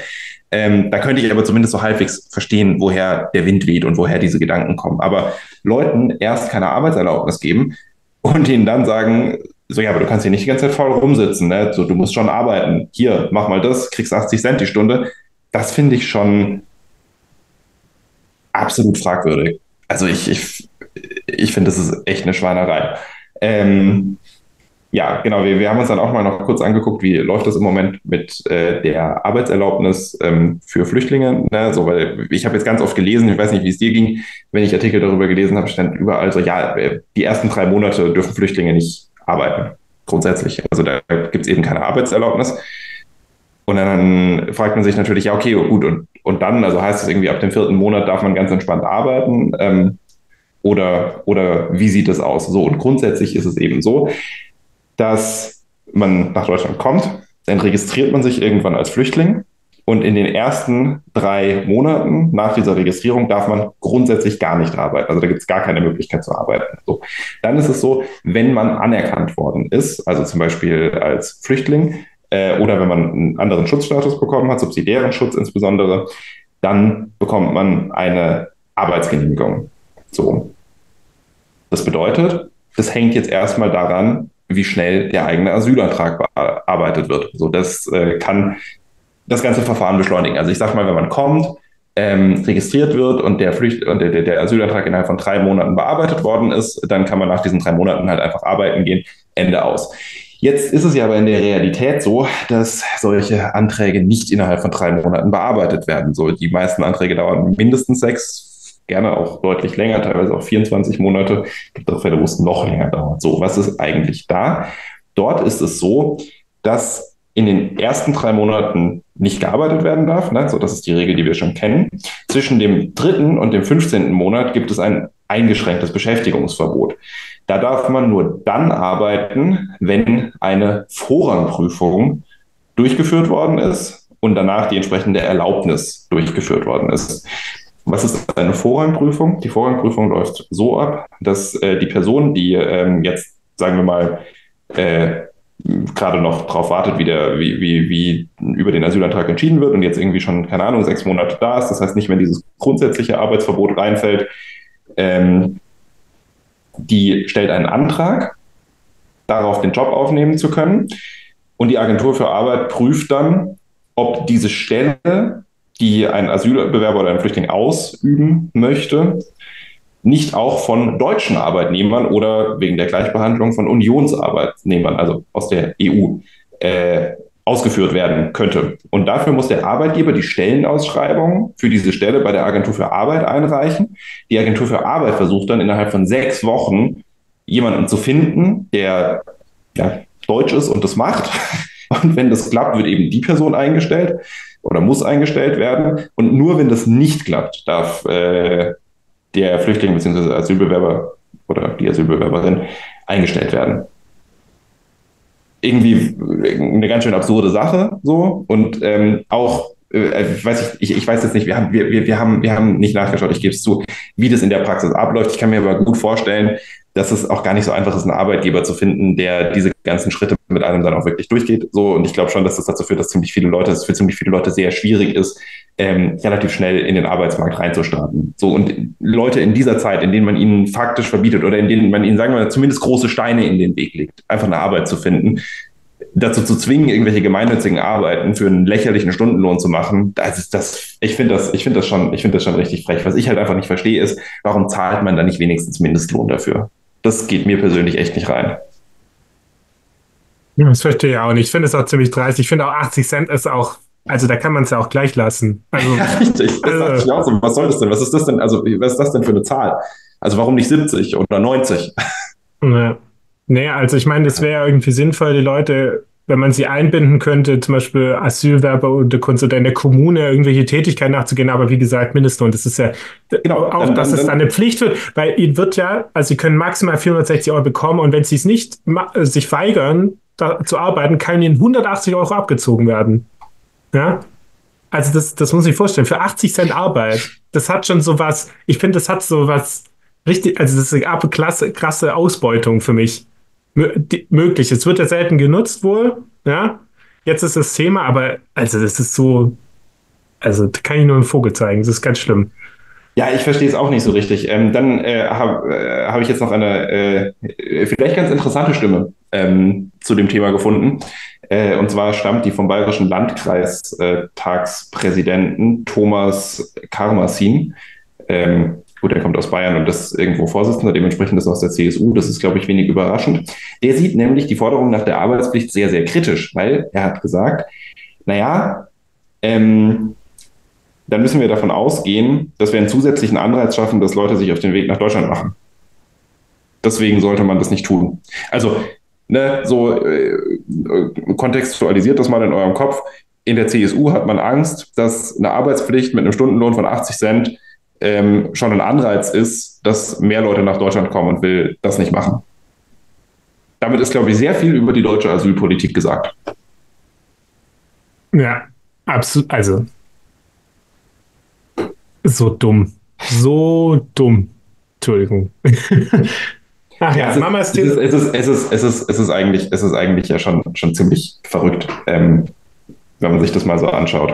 Ähm, da könnte ich aber zumindest so halbwegs verstehen, woher der Wind weht und woher diese Gedanken kommen. Aber Leuten erst keine Arbeitserlaubnis geben und ihnen dann sagen, so, ja, aber du kannst hier nicht die ganze Zeit faul rumsitzen, ne? So, du musst schon arbeiten. Hier, mach mal das, kriegst 80 Cent die Stunde. Das finde ich schon, absolut fragwürdig. Also ich, ich, ich finde, das ist echt eine Schweinerei. Ähm, ja, genau. Wir, wir haben uns dann auch mal noch kurz angeguckt, wie läuft das im Moment mit äh, der Arbeitserlaubnis ähm, für Flüchtlinge. Ne? So, weil ich habe jetzt ganz oft gelesen, ich weiß nicht, wie es dir ging, wenn ich Artikel darüber gelesen habe, stand überall so, ja, äh, die ersten drei Monate dürfen Flüchtlinge nicht arbeiten. Grundsätzlich. Also da gibt es eben keine Arbeitserlaubnis. Und dann fragt man sich natürlich, ja, okay, gut, und, und dann, also heißt es irgendwie, ab dem vierten Monat darf man ganz entspannt arbeiten? Ähm, oder, oder wie sieht es aus? So, und grundsätzlich ist es eben so, dass man nach Deutschland kommt, dann registriert man sich irgendwann als Flüchtling und in den ersten drei Monaten nach dieser Registrierung darf man grundsätzlich gar nicht arbeiten. Also da gibt es gar keine Möglichkeit zu arbeiten. So. Dann ist es so, wenn man anerkannt worden ist, also zum Beispiel als Flüchtling, äh, oder wenn man einen anderen Schutzstatus bekommen hat, subsidiären Schutz insbesondere, dann bekommt man eine Arbeitsgenehmigung. So. Das bedeutet, das hängt jetzt erstmal daran, wie schnell der eigene Asylantrag bearbeitet wird. So, das äh, kann das ganze Verfahren beschleunigen. Also ich sage mal, wenn man kommt, ähm, registriert wird und der, Flücht und der, der Asylantrag innerhalb von drei Monaten bearbeitet worden ist, dann kann man nach diesen drei Monaten halt einfach arbeiten gehen, Ende aus. Jetzt ist es ja aber in der Realität so, dass solche Anträge nicht innerhalb von drei Monaten bearbeitet werden. So, die meisten Anträge dauern mindestens sechs, gerne auch deutlich länger, teilweise auch 24 Monate. Es gibt auch Fälle, wo es noch länger dauert. So, was ist eigentlich da? Dort ist es so, dass in den ersten drei Monaten nicht gearbeitet werden darf. Ne? So, das ist die Regel, die wir schon kennen. Zwischen dem dritten und dem 15. Monat gibt es ein eingeschränktes Beschäftigungsverbot. Da darf man nur dann arbeiten, wenn eine Vorrangprüfung durchgeführt worden ist und danach die entsprechende Erlaubnis durchgeführt worden ist. Was ist eine Vorrangprüfung? Die Vorrangprüfung läuft so ab, dass äh, die Person, die ähm, jetzt, sagen wir mal, äh, gerade noch darauf wartet, wie, der, wie, wie, wie über den Asylantrag entschieden wird und jetzt irgendwie schon, keine Ahnung, sechs Monate da ist. Das heißt nicht, wenn dieses grundsätzliche Arbeitsverbot reinfällt, ähm, die stellt einen Antrag, darauf den Job aufnehmen zu können. Und die Agentur für Arbeit prüft dann, ob diese Stelle, die ein Asylbewerber oder ein Flüchtling ausüben möchte, nicht auch von deutschen Arbeitnehmern oder wegen der Gleichbehandlung von Unionsarbeitnehmern, also aus der EU, äh, ausgeführt werden könnte. Und dafür muss der Arbeitgeber die Stellenausschreibung für diese Stelle bei der Agentur für Arbeit einreichen. Die Agentur für Arbeit versucht dann innerhalb von sechs Wochen jemanden zu finden, der ja, deutsch ist und das macht. Und wenn das klappt, wird eben die Person eingestellt oder muss eingestellt werden. Und nur wenn das nicht klappt, darf äh, der Flüchtling bzw. Asylbewerber oder die Asylbewerberin eingestellt werden irgendwie eine ganz schön absurde Sache so und ähm, auch äh, weiß ich, ich, ich weiß jetzt nicht, wir haben, wir, wir, wir haben, wir haben nicht nachgeschaut, ich gebe es zu, wie das in der Praxis abläuft. Ich kann mir aber gut vorstellen, dass es auch gar nicht so einfach ist, einen Arbeitgeber zu finden, der diese ganzen Schritte mit einem dann auch wirklich durchgeht. So, und ich glaube schon, dass das dazu führt, dass ziemlich viele Leute, es für ziemlich viele Leute sehr schwierig ist, ähm, relativ schnell in den Arbeitsmarkt reinzustarten. So, und Leute in dieser Zeit, in denen man ihnen faktisch verbietet oder in denen man ihnen, sagen wir mal, zumindest große Steine in den Weg legt, einfach eine Arbeit zu finden, dazu zu zwingen, irgendwelche gemeinnützigen Arbeiten für einen lächerlichen Stundenlohn zu machen, das ist das, ich finde das, ich finde das schon, ich finde das schon richtig frech. Was ich halt einfach nicht verstehe, ist, warum zahlt man da nicht wenigstens Mindestlohn dafür? Das geht mir persönlich echt nicht rein. Das verstehe ich auch nicht. Ich finde es auch ziemlich dreist. Ich finde auch 80 Cent ist auch, also da kann man es ja auch gleich lassen. Also, ja, richtig. Das also, ich auch so. Was soll das denn? Was ist das denn? Also, was ist das denn für eine Zahl? Also, warum nicht 70 oder 90? Ja. Nee, also ich meine, es wäre irgendwie sinnvoll, die Leute, wenn man sie einbinden könnte, zum Beispiel Asylwerber und Kunst oder in der Kommune irgendwelche Tätigkeiten nachzugehen, aber wie gesagt, Mindestlohn, das ist ja genau, auch, dann, dass dann, es dann eine Pflicht wird, weil ihnen wird ja, also sie können maximal 460 Euro bekommen und wenn sie es nicht sich weigern, da zu arbeiten, kann ihnen 180 Euro abgezogen werden. Ja, also das, das muss ich vorstellen. Für 80 Cent Arbeit, das hat schon so was, ich finde, das hat so was richtig, also das ist eine klasse, krasse Ausbeutung für mich. möglich. Es wird ja selten genutzt wohl, ja. Jetzt ist das Thema, aber also das ist so, also da kann ich nur einen Vogel zeigen, das ist ganz schlimm. Ja, ich verstehe es auch nicht so richtig. Ähm, dann äh, habe äh, hab ich jetzt noch eine äh, vielleicht ganz interessante Stimme ähm, zu dem Thema gefunden. Äh, und zwar stammt die vom Bayerischen Landkreistagspräsidenten Thomas Karmasin. Ähm, gut, er kommt aus Bayern und das irgendwo Vorsitzender, dementsprechend ist aus der CSU. Das ist, glaube ich, wenig überraschend. Der sieht nämlich die Forderung nach der Arbeitspflicht sehr, sehr kritisch, weil er hat gesagt, naja, ähm, dann müssen wir davon ausgehen, dass wir einen zusätzlichen Anreiz schaffen, dass Leute sich auf den Weg nach Deutschland machen. Deswegen sollte man das nicht tun. Also, ne, so äh, kontextualisiert das mal in eurem Kopf. In der CSU hat man Angst, dass eine Arbeitspflicht mit einem Stundenlohn von 80 Cent ähm, schon ein Anreiz ist, dass mehr Leute nach Deutschland kommen und will das nicht machen. Damit ist, glaube ich, sehr viel über die deutsche Asylpolitik gesagt. Ja, absolut. Also so dumm. So dumm. Entschuldigung. Ach ja, Mama ist es, ist, es, ist, es, ist, es, ist, es ist eigentlich, es ist eigentlich ja schon, schon ziemlich verrückt, ähm, wenn man sich das mal so anschaut.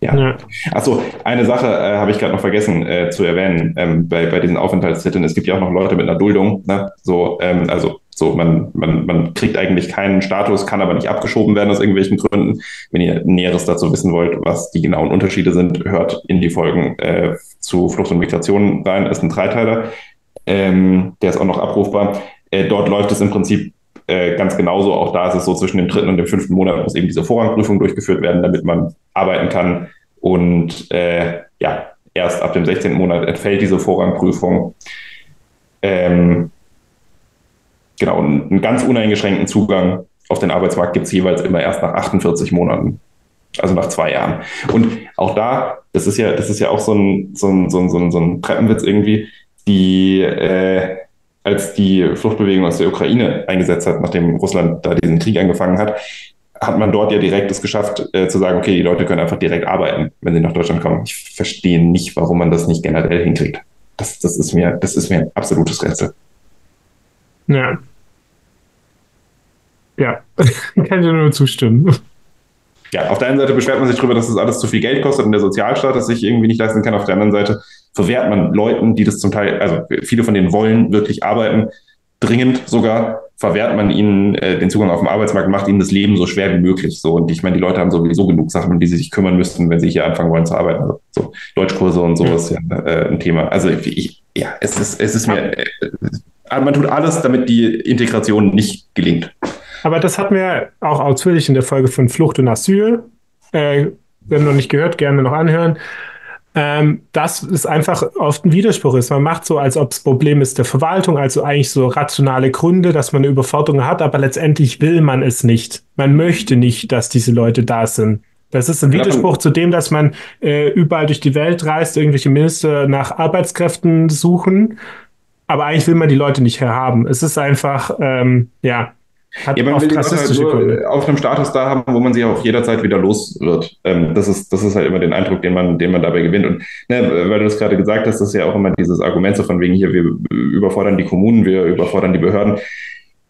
Ja. ja. Achso, eine Sache äh, habe ich gerade noch vergessen äh, zu erwähnen ähm, bei, bei diesen Aufenthaltstiteln. Es gibt ja auch noch Leute mit einer Duldung. Ne? So, ähm, also so, man, man, man kriegt eigentlich keinen Status, kann aber nicht abgeschoben werden aus irgendwelchen Gründen. Wenn ihr Näheres dazu wissen wollt, was die genauen Unterschiede sind, hört in die Folgen äh, zu Flucht und Migration rein. Das ist ein Dreiteiler. Ähm, der ist auch noch abrufbar. Äh, dort läuft es im Prinzip äh, ganz genauso. Auch da ist es so, zwischen dem dritten und dem fünften Monat muss eben diese Vorrangprüfung durchgeführt werden, damit man arbeiten kann. Und äh, ja, erst ab dem 16. Monat entfällt diese Vorrangprüfung. Ähm, genau, einen ganz uneingeschränkten Zugang auf den Arbeitsmarkt gibt es jeweils immer erst nach 48 Monaten. Also nach zwei Jahren. Und auch da, das ist ja, das ist ja auch so ein, so ein, so ein, so ein, Treppenwitz irgendwie, die, äh, als die Fluchtbewegung aus der Ukraine eingesetzt hat, nachdem Russland da diesen Krieg angefangen hat, hat man dort ja direkt es geschafft, äh, zu sagen, okay, die Leute können einfach direkt arbeiten, wenn sie nach Deutschland kommen. Ich verstehe nicht, warum man das nicht generell hinkriegt. Das, das, ist, mir, das ist mir ein absolutes Rätsel. Ja. Ja, kann dir nur zustimmen. Ja, auf der einen Seite beschwert man sich darüber, dass das alles zu viel Geld kostet und der Sozialstaat das sich irgendwie nicht leisten kann. Auf der anderen Seite verwehrt man Leuten, die das zum Teil, also viele von denen wollen wirklich arbeiten, dringend sogar, verwehrt man ihnen äh, den Zugang auf den Arbeitsmarkt, macht ihnen das Leben so schwer wie möglich. So und ich meine, die Leute haben sowieso genug Sachen, um die sie sich kümmern müssten, wenn sie hier anfangen wollen zu arbeiten. Also, so Deutschkurse und so ist ja äh, ein Thema. Also ich, ja, es ist, es ist mir, äh, man tut alles, damit die Integration nicht gelingt. Aber das hatten wir auch ausführlich in der Folge von Flucht und Asyl. Äh, wenn noch nicht gehört, gerne noch anhören. Ähm, dass es einfach oft ein Widerspruch ist. Man macht so, als ob das Problem ist der Verwaltung, also eigentlich so rationale Gründe, dass man eine Überforderung hat, aber letztendlich will man es nicht. Man möchte nicht, dass diese Leute da sind. Das ist ein Widerspruch zu dem, dass man äh, überall durch die Welt reist, irgendwelche Minister nach Arbeitskräften suchen aber eigentlich will man die Leute nicht herhaben. Es ist einfach, ähm, ja, hat ja, man will die halt nur Gründe. auf einem Status da haben, wo man sie auch jederzeit wieder los wird. Ähm, das, ist, das ist halt immer den Eindruck, den man, den man dabei gewinnt. Und ne, weil du das gerade gesagt hast, das ist ja auch immer dieses Argument so von wegen hier, wir überfordern die Kommunen, wir überfordern die Behörden.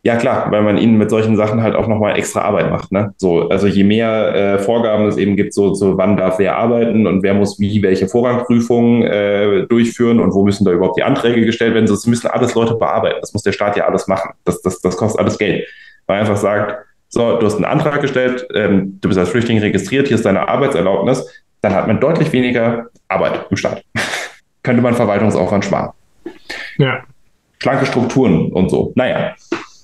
Ja, klar, weil man ihnen mit solchen Sachen halt auch nochmal extra Arbeit macht. Ne? So, also je mehr äh, Vorgaben es eben gibt, so, so wann darf wer arbeiten und wer muss wie welche Vorrangprüfungen äh, durchführen und wo müssen da überhaupt die Anträge gestellt werden. Das müssen alles Leute bearbeiten. Das muss der Staat ja alles machen. Das, das, das kostet alles Geld. Weil er einfach sagt, so, du hast einen Antrag gestellt, ähm, du bist als Flüchtling registriert, hier ist deine Arbeitserlaubnis, dann hat man deutlich weniger Arbeit im Staat. Könnte man Verwaltungsaufwand sparen. Ja. Schlanke Strukturen und so. Naja.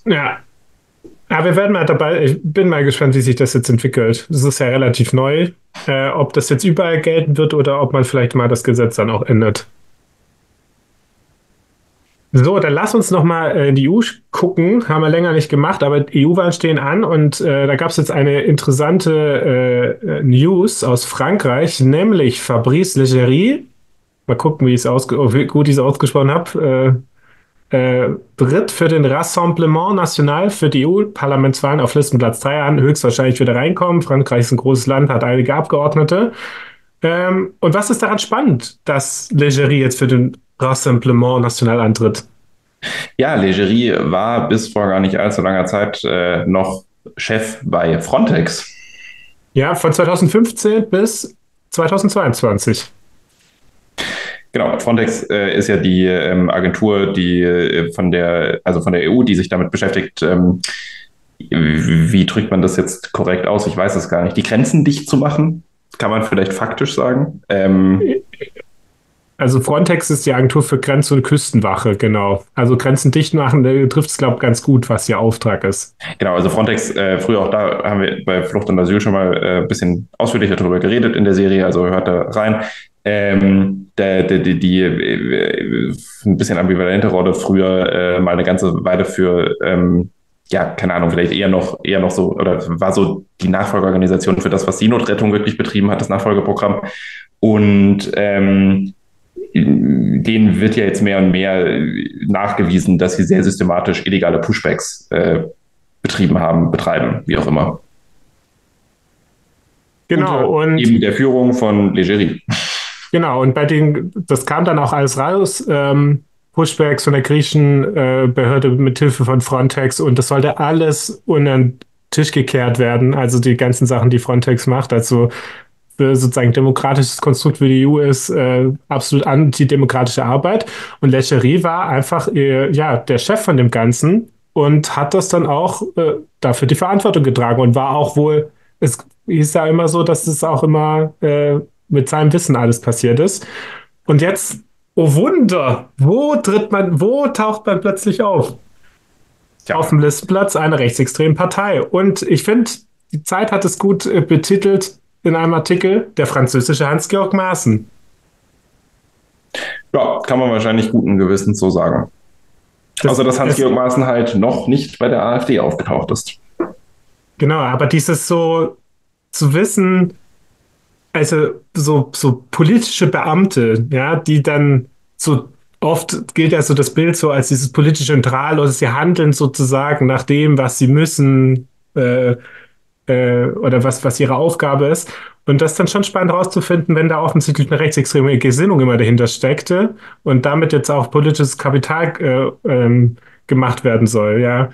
Ja. Aber wir werden mal dabei, ich bin mal gespannt, wie sich das jetzt entwickelt. Das ist ja relativ neu, äh, ob das jetzt überall gelten wird oder ob man vielleicht mal das Gesetz dann auch ändert. So, dann lass uns noch mal in die EU gucken. Haben wir länger nicht gemacht, aber EU-Wahlen stehen an und äh, da gab es jetzt eine interessante äh, News aus Frankreich, nämlich Fabrice Leggeri. Mal gucken, wie, oh, wie gut ich es ausgesprochen habe. Äh, äh, tritt für den Rassemblement National für die EU-Parlamentswahlen auf Listenplatz 3 an, höchstwahrscheinlich wieder reinkommen. Frankreich ist ein großes Land, hat einige Abgeordnete. Ähm, und was ist daran spannend, dass Leggeri jetzt für den Rassemblement National antritt. Ja, Legerie war bis vor gar nicht allzu langer Zeit äh, noch Chef bei Frontex. Ja, von 2015 bis 2022. Genau, Frontex äh, ist ja die ähm, Agentur, die äh, von der, also von der EU, die sich damit beschäftigt, ähm, wie drückt man das jetzt korrekt aus? Ich weiß es gar nicht. Die Grenzen dicht zu machen, kann man vielleicht faktisch sagen. Ähm, also Frontex ist die Agentur für Grenz- und Küstenwache, genau. Also Grenzen dicht machen, da trifft es, glaube ich, ganz gut, was ihr Auftrag ist. Genau, also Frontex, äh, früher auch da haben wir bei Flucht und Asyl schon mal äh, ein bisschen ausführlicher darüber geredet in der Serie, also hört da rein. Ähm, der, der, die, die äh, ein bisschen ambivalente Rolle früher äh, mal eine ganze Weile für ähm, ja, keine Ahnung, vielleicht eher noch, eher noch so, oder war so die Nachfolgeorganisation für das, was Seenotrettung wirklich betrieben hat, das Nachfolgeprogramm. Und ähm, denen wird ja jetzt mehr und mehr nachgewiesen, dass sie sehr systematisch illegale Pushbacks äh, betrieben haben, betreiben, wie auch immer. Genau. Unter und eben der Führung von Legeri. Genau, und bei denen, das kam dann auch alles raus. Ähm, Pushbacks von der griechischen äh, Behörde mit Hilfe von Frontex und das sollte alles unter den Tisch gekehrt werden. Also die ganzen Sachen, die Frontex macht. Also für sozusagen demokratisches Konstrukt für die EU ist äh, absolut antidemokratische Arbeit. Und Lechery war einfach äh, ja, der Chef von dem Ganzen und hat das dann auch äh, dafür die Verantwortung getragen und war auch wohl, es hieß ja immer so, dass es auch immer äh, mit seinem Wissen alles passiert ist. Und jetzt, oh Wunder, wo tritt man, wo taucht man plötzlich auf? Ja. Auf dem Listenplatz einer rechtsextremen Partei. Und ich finde, die Zeit hat es gut äh, betitelt, in einem Artikel der französische Hans-Georg Maaßen. Ja, kann man wahrscheinlich guten Gewissens so sagen. Das, Außer dass Hans-Georg Maaßen halt noch nicht bei der AfD aufgetaucht ist. Genau, aber dieses so zu wissen, also so, so politische Beamte, ja, die dann so oft gilt ja so das Bild so als dieses politische Neutral sie handeln sozusagen nach dem, was sie müssen, äh, äh, oder was, was ihre Aufgabe ist. Und das ist dann schon spannend herauszufinden, wenn da offensichtlich eine rechtsextreme Gesinnung immer dahinter steckte und damit jetzt auch politisches Kapital äh, ähm, gemacht werden soll, ja.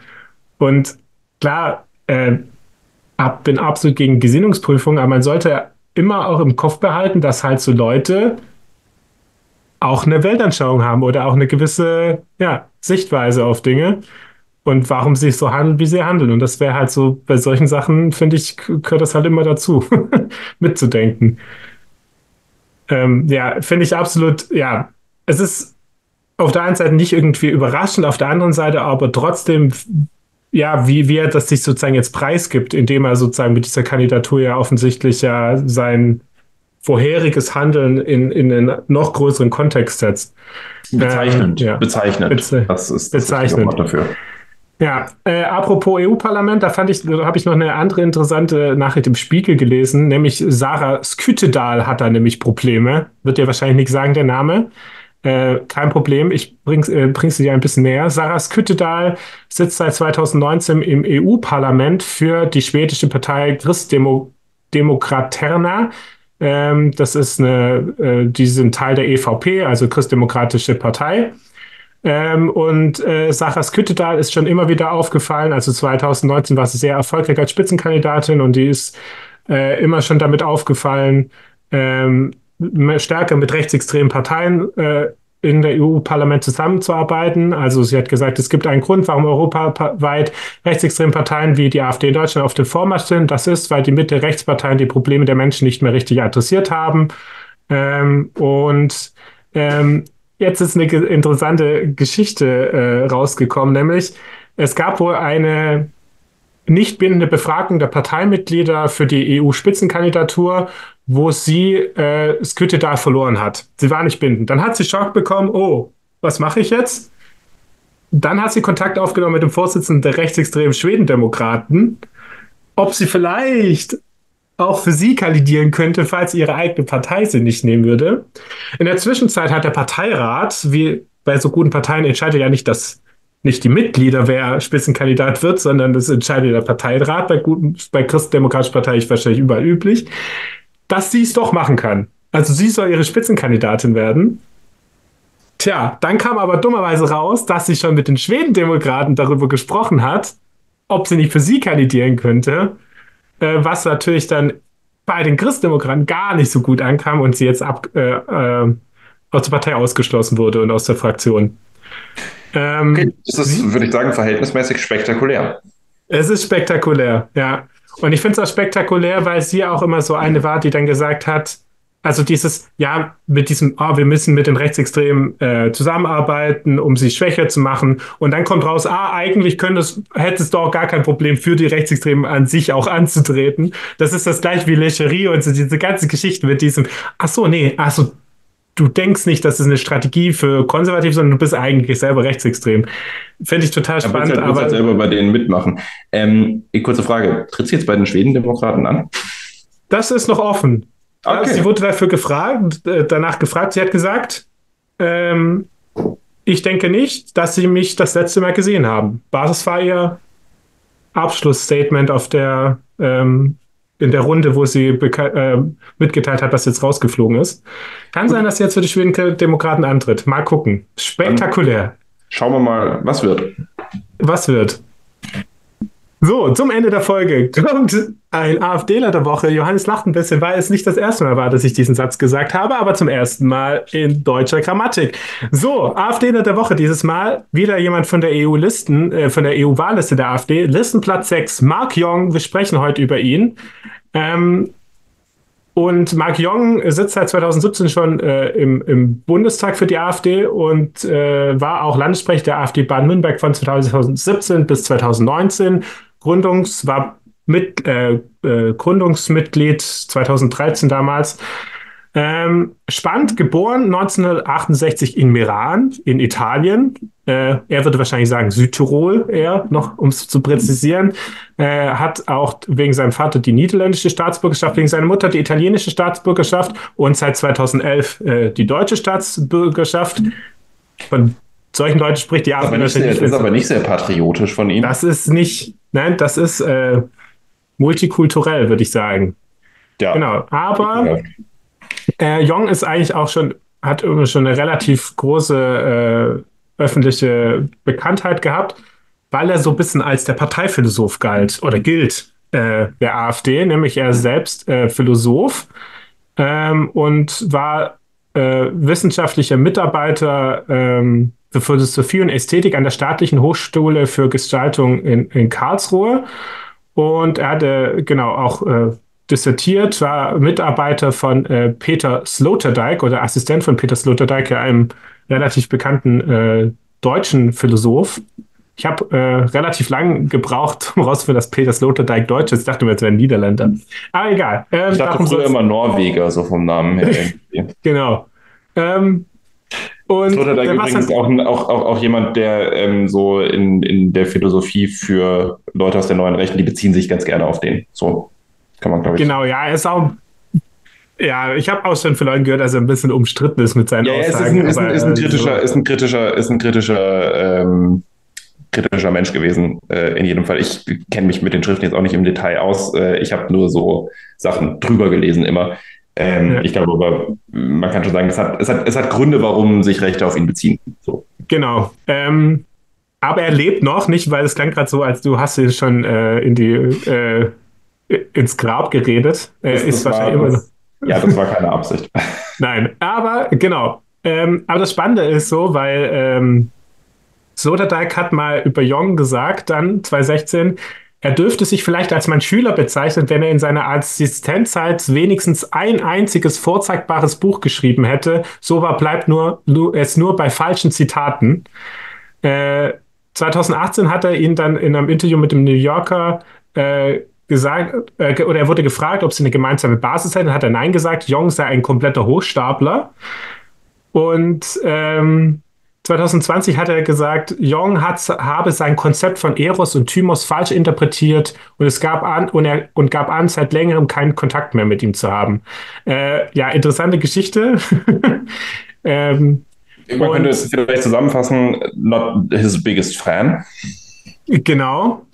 Und klar, äh, bin absolut gegen Gesinnungsprüfung, aber man sollte immer auch im Kopf behalten, dass halt so Leute auch eine Weltanschauung haben oder auch eine gewisse ja, Sichtweise auf Dinge und warum sie so handeln, wie sie handeln. Und das wäre halt so, bei solchen Sachen, finde ich, gehört das halt immer dazu, mitzudenken. Ähm, ja, finde ich absolut, ja, es ist auf der einen Seite nicht irgendwie überraschend, auf der anderen Seite aber trotzdem, ja, wie, wie er das sich sozusagen jetzt preisgibt, indem er sozusagen mit dieser Kandidatur ja offensichtlich ja sein vorheriges Handeln in, in einen noch größeren Kontext setzt. Bezeichnend, ähm, ja. bezeichnend. Beze das ist das bezeichnend. dafür. Ja, äh, apropos EU-Parlament, da fand ich, da habe ich noch eine andere interessante Nachricht im Spiegel gelesen, nämlich Sarah Skütedal hat da nämlich Probleme. Wird dir wahrscheinlich nicht sagen, der Name. Äh, kein Problem, ich bring's, äh, bring's dir ein bisschen näher. Sarah Skütedal sitzt seit 2019 im EU-Parlament für die schwedische Partei Christdemokraterna. Ähm, das ist eine, äh, die sind Teil der EVP, also Christdemokratische Partei. Ähm, und äh, Sachas Küttedal ist schon immer wieder aufgefallen. Also 2019 war sie sehr erfolgreich als Spitzenkandidatin und die ist äh, immer schon damit aufgefallen, ähm, stärker mit rechtsextremen Parteien äh, in der EU-Parlament zusammenzuarbeiten. Also sie hat gesagt, es gibt einen Grund, warum europaweit rechtsextreme Parteien wie die AfD in Deutschland auf dem Vormarsch sind. Das ist, weil die Mitte-Rechtsparteien die Probleme der Menschen nicht mehr richtig adressiert haben. Ähm, und ähm, jetzt ist eine interessante Geschichte äh, rausgekommen, nämlich es gab wohl eine nicht bindende Befragung der Parteimitglieder für die EU-Spitzenkandidatur, wo sie äh, Skütedal verloren hat. Sie war nicht bindend. Dann hat sie Schock bekommen, oh, was mache ich jetzt? Dann hat sie Kontakt aufgenommen mit dem Vorsitzenden der rechtsextremen Schwedendemokraten, ob sie vielleicht auch für sie kandidieren könnte, falls ihre eigene Partei sie nicht nehmen würde. In der Zwischenzeit hat der Parteirat, wie bei so guten Parteien entscheidet ja nicht das nicht die Mitglieder, wer Spitzenkandidat wird, sondern das entscheidet der Parteirat. Bei, guten, bei Christdemokratischen Partei ist wahrscheinlich überall üblich, dass sie es doch machen kann. Also sie soll ihre Spitzenkandidatin werden. Tja, dann kam aber dummerweise raus, dass sie schon mit den Schwedendemokraten darüber gesprochen hat, ob sie nicht für sie kandidieren könnte, äh, was natürlich dann bei den Christdemokraten gar nicht so gut ankam und sie jetzt ab, äh, äh, aus der Partei ausgeschlossen wurde und aus der Fraktion. Ähm, okay, das ist, würde ich sagen, verhältnismäßig spektakulär. Es ist spektakulär, ja. Und ich finde es auch spektakulär, weil sie auch immer so eine war, die dann gesagt hat, also dieses, ja, mit diesem, oh, wir müssen mit den Rechtsextremen äh, zusammenarbeiten, um sie schwächer zu machen. Und dann kommt raus, ah, eigentlich könntest, hättest du auch gar kein Problem für die Rechtsextremen an sich auch anzutreten. Das ist das gleiche wie Lecherie und so diese ganze Geschichte mit diesem, ach so, nee, ach so, du denkst nicht, das ist eine Strategie für konservativ, sondern du bist eigentlich selber rechtsextrem. Finde ich total spannend. Ja, aber halt selber bei denen mitmachen. Ähm, kurze Frage: Tritt sie jetzt bei den Schwedendemokraten an? Das ist noch offen. Okay. Sie wurde dafür gefragt, äh, danach gefragt. Sie hat gesagt, ähm, ich denke nicht, dass Sie mich das letzte Mal gesehen haben. Basis war ihr Abschlussstatement auf der ähm, in der Runde, wo sie äh, mitgeteilt hat, was jetzt rausgeflogen ist. Kann sein, dass sie jetzt für die Schweden Demokraten antritt. Mal gucken. Spektakulär. Dann schauen wir mal, was wird. Was wird. So, zum Ende der Folge kommt ein AfDler der Woche. Johannes lacht ein bisschen, weil es nicht das erste Mal war, dass ich diesen Satz gesagt habe, aber zum ersten Mal in deutscher Grammatik. So, AfDler der Woche dieses Mal. Wieder jemand von der EU-Listen, äh, von der EU-Wahlliste der AfD. Listenplatz 6, Mark Jong. Wir sprechen heute über ihn. Ähm, und Mark Jong sitzt seit 2017 schon äh, im, im, Bundestag für die AfD und äh, war auch Landessprecher der AfD Baden-Württemberg von 2017 bis 2019. Gründungs war mit, äh, äh Gründungsmitglied 2013 damals ähm, spannend, geboren 1968 in Meran in Italien. Äh, er würde wahrscheinlich sagen Südtirol eher, noch um es zu präzisieren. Äh, hat auch wegen seinem Vater die niederländische Staatsbürgerschaft, wegen seiner Mutter die italienische Staatsbürgerschaft und seit 2011 äh, die deutsche Staatsbürgerschaft. Von solchen Leuten spricht die Arbeit. Das ist aber nicht sehr patriotisch von ihm. Das ist nicht, nein, das ist äh, multikulturell, würde ich sagen. Ja. Genau. Aber äh, Jong ist eigentlich auch schon, hat irgendwie schon eine relativ große äh, öffentliche Bekanntheit gehabt, weil er so ein bisschen als der Parteiphilosoph galt oder gilt äh, der AfD, nämlich er selbst äh, Philosoph ähm, und war äh, wissenschaftlicher Mitarbeiter ähm, für Philosophie und Ästhetik an der Staatlichen Hochschule für Gestaltung in, in Karlsruhe. Und er hatte genau auch äh, dissertiert, war Mitarbeiter von äh, Peter Sloterdijk oder Assistent von Peter Sloterdijk, einem relativ bekannten äh, deutschen Philosoph. Ich habe äh, relativ lang gebraucht, um herauszufinden, dass Peter Sloterdijk Deutsch ist. Ich dachte mir, es wäre ein Niederländer. Aber egal. Ähm, ich dachte früher immer Norweger, so vom Namen her. genau. Ähm, und Sloterdijk übrigens auch, auch, auch, auch jemand, der ähm, so in, in der Philosophie für Leute aus der neuen Rechten, die beziehen sich ganz gerne auf den. So. Kann man, glaube ich. Genau, ja, er ist auch. Ja, ich habe auch schon von Leuten gehört, dass er ein bisschen umstritten ist mit seinen ja, Aussagen. Ja, ist ein, ist ist ein kritischer, so. ist ein kritischer, ist ein kritischer, ähm, kritischer Mensch gewesen, äh, in jedem Fall. Ich kenne mich mit den Schriften jetzt auch nicht im Detail aus. Äh, ich habe nur so Sachen drüber gelesen immer. Ähm, ja. Ich glaube aber, man kann schon sagen, es hat, es, hat, es hat Gründe, warum sich Rechte auf ihn beziehen. So. Genau. Ähm, aber er lebt noch, nicht, weil es klang gerade so, als du hast ihn schon äh, in die äh, ins Grab geredet. Er ist wahrscheinlich immer noch. Ja, das war keine Absicht. Nein, aber genau. ähm, aber das Spannende ist so, weil ähm, Sloterdijk hat mal über Jong gesagt, dann 2016, er dürfte sich vielleicht als mein Schüler bezeichnen, wenn er in seiner Assistenzzeit wenigstens ein einziges vorzeigbares Buch geschrieben hätte. So war bleibt nur, es nur bei falschen Zitaten. Äh, 2018 hat er ihn dann in einem Interview mit dem New Yorker äh, gesagt, äh, oder er wurde gefragt, ob sie eine gemeinsame Basis hätten. Hat er Nein gesagt. Jong sei ein kompletter Hochstapler. Und ähm, 2020 hat er gesagt, Jong hat, habe sein Konzept von Eros und Thymos falsch interpretiert und es gab an und er und gab an, seit längerem keinen Kontakt mehr mit ihm zu haben. Äh, ja, interessante Geschichte. ähm, Man könnte es vielleicht zusammenfassen, not his biggest fan. Genau.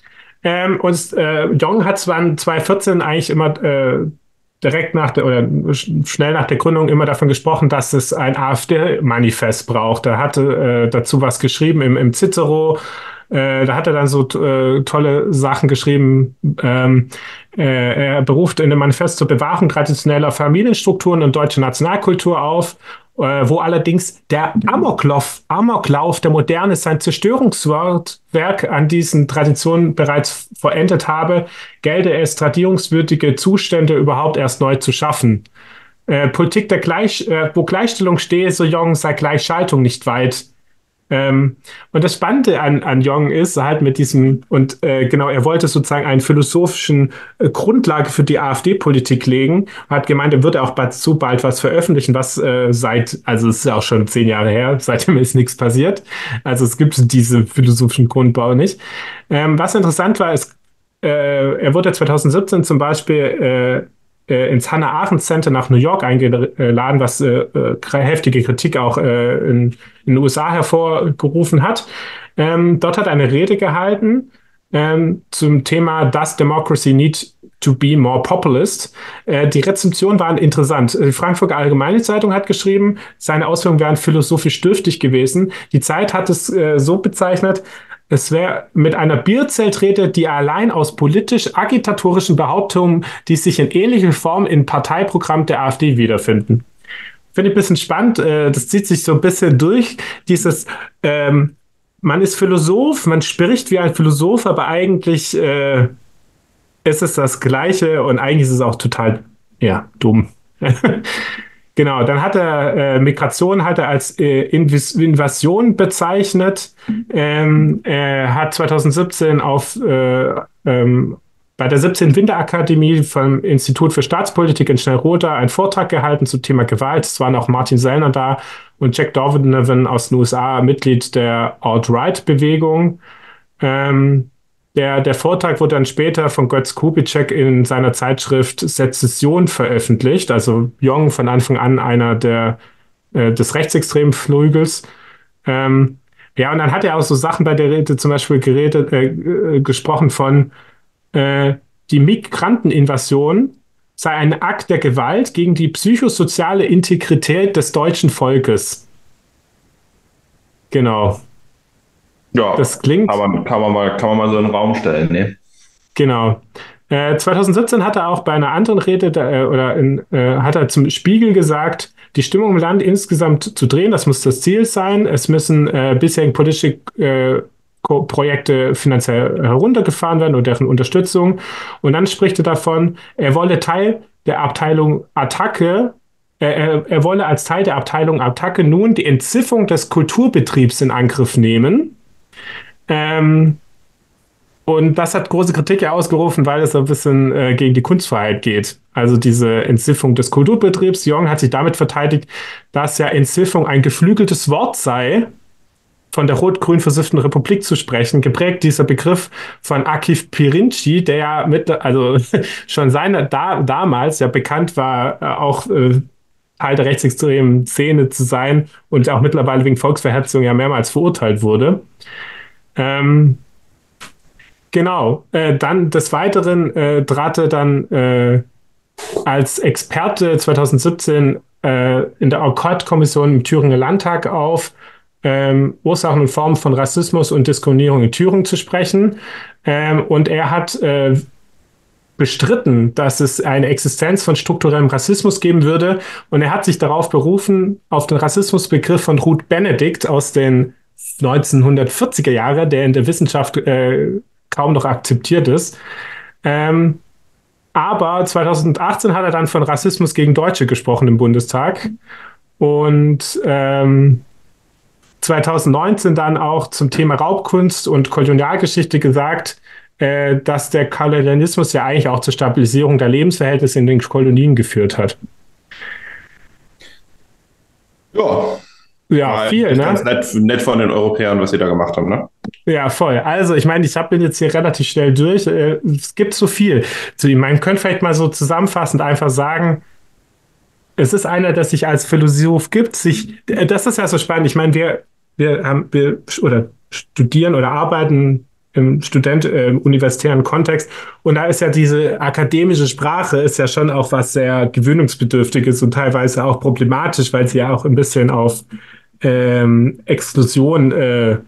Ähm, und äh, Jong hat zwar in 2014 eigentlich immer äh, direkt nach der oder schnell nach der Gründung immer davon gesprochen, dass es ein AfD-Manifest braucht. Er hatte äh, dazu was geschrieben im, im Cicero. Äh, da hat er dann so äh, tolle Sachen geschrieben. Ähm, äh, er beruft in dem Manifest zur Bewahrung traditioneller Familienstrukturen und deutscher Nationalkultur auf äh, wo allerdings der Amoklauf, Amoklauf der Moderne sein Zerstörungswerk an diesen Traditionen bereits verendet habe, gelte es, tradierungswürdige Zustände überhaupt erst neu zu schaffen. Äh, Politik der Gleich, äh, wo Gleichstellung stehe, so jung sei Gleichschaltung nicht weit. Ähm, und das Spannende an, an Jong ist halt mit diesem, und äh, genau, er wollte sozusagen einen philosophischen äh, Grundlage für die AfD-Politik legen, hat gemeint, er würde auch bald, zu bald was veröffentlichen, was äh, seit, also es ist ja auch schon zehn Jahre her, seitdem ist nichts passiert. Also es gibt diese philosophischen Grundbau nicht. Ähm, was interessant war, ist, äh, er wurde 2017 zum Beispiel äh, ins Hannah Arendt Center nach New York eingeladen, was äh, äh, heftige Kritik auch äh, in, in, den USA hervorgerufen hat. Ähm, dort hat eine Rede gehalten ähm, zum Thema Does Democracy Need to be more populist? Äh, die Rezensionen waren interessant. Die Frankfurter Allgemeine Zeitung hat geschrieben, seine Ausführungen wären philosophisch dürftig gewesen. Die Zeit hat es äh, so bezeichnet, es wäre mit einer Bierzeltrede, die allein aus politisch-agitatorischen Behauptungen, die sich in ähnlicher Form im Parteiprogramm der AfD wiederfinden. Finde ich ein bisschen spannend. Äh, das zieht sich so ein bisschen durch. Dieses, ähm, man ist Philosoph, man spricht wie ein Philosoph, aber eigentlich äh, ist es das Gleiche und eigentlich ist es auch total, ja, dumm. Genau, dann hat er äh, Migration hat er als äh, Invasion bezeichnet. Ähm, er hat 2017 auf äh, ähm, bei der 17. Winterakademie vom Institut für Staatspolitik in Schnellroda einen Vortrag gehalten zum Thema Gewalt. Es waren auch Martin Sellner da und Jack Donovan aus den USA, Mitglied der Alt-Right-Bewegung. Ähm, der, der Vortrag wurde dann später von Götz Kubitschek in seiner Zeitschrift Sezession veröffentlicht, also Jong von Anfang an einer der, äh, des rechtsextremen Flügels. Ähm, ja, und dann hat er auch so Sachen bei der Rede zum Beispiel geredet, äh, äh, gesprochen von äh, die Migranteninvasion sei ein Akt der Gewalt gegen die psychosoziale Integrität des deutschen Volkes. Genau. Ja, das klingt. Aber kann man mal, kann man mal so in den Raum stellen, ne? Genau. Äh, 2017 hat er auch bei einer anderen Rede äh, oder in, äh, hat er zum Spiegel gesagt, die Stimmung im Land insgesamt zu drehen, das muss das Ziel sein. Es müssen äh, bisherige politische äh, Projekte finanziell heruntergefahren werden und deren Unterstützung. Und dann spricht er davon, er wolle Teil der Abteilung Attacke er, er, wolle als Teil der Abteilung Attacke nun die Entzifferung des Kulturbetriebs in Angriff nehmen. Ähm, und das hat große Kritik ja ausgerufen, weil es ein bisschen äh, gegen die Kunstfreiheit geht. Also diese Entzifferung des Kulturbetriebs. Jong hat sich damit verteidigt, dass ja Entzifferung ein geflügeltes Wort sei, von der rot-grün versifften Republik zu sprechen, geprägt dieser Begriff von Akif Pirinci, der ja mit, also schon seine, da, damals ja bekannt war, äh, auch äh, Der rechtsextremen Szene zu sein und auch mittlerweile wegen Volksverhetzung ja mehrmals verurteilt wurde. Ähm, genau. Äh, dann des Weiteren äh, trat er dann äh, als Experte 2017 äh, in der Akkordkommission im Thüringer Landtag auf, ähm, Ursachen und Formen von Rassismus und Diskriminierung in Thüringen zu sprechen. Ähm, und er hat äh, bestritten, dass es eine Existenz von strukturellem Rassismus geben würde. Und er hat sich darauf berufen, auf den Rassismusbegriff von Ruth Benedict aus den 1940er Jahren, der in der Wissenschaft äh, kaum noch akzeptiert ist. Ähm, aber 2018 hat er dann von Rassismus gegen Deutsche gesprochen im Bundestag. Und ähm, 2019 dann auch zum Thema Raubkunst und Kolonialgeschichte gesagt, äh, dass der Kolonialismus ja eigentlich auch zur Stabilisierung der Lebensverhältnisse in den Kolonien geführt hat. Ja. Ja, viel, ne? Ganz nett, nett, von den Europäern, was sie da gemacht haben, ne? Ja, voll. Also, ich meine, ich bin jetzt hier relativ schnell durch. Äh, es gibt so viel zu ihm. Man könnte vielleicht mal so zusammenfassend einfach sagen, es ist einer, der sich als Philosoph gibt, sich, äh, das ist ja so spannend. Ich meine, wir, wir haben, wir oder studieren oder arbeiten im Student, äh, im universitären Kontext. Und da ist ja diese akademische Sprache ist ja schon auch was sehr gewöhnungsbedürftiges und teilweise auch problematisch, weil sie ja auch ein bisschen auf ähm, Exklusion äh,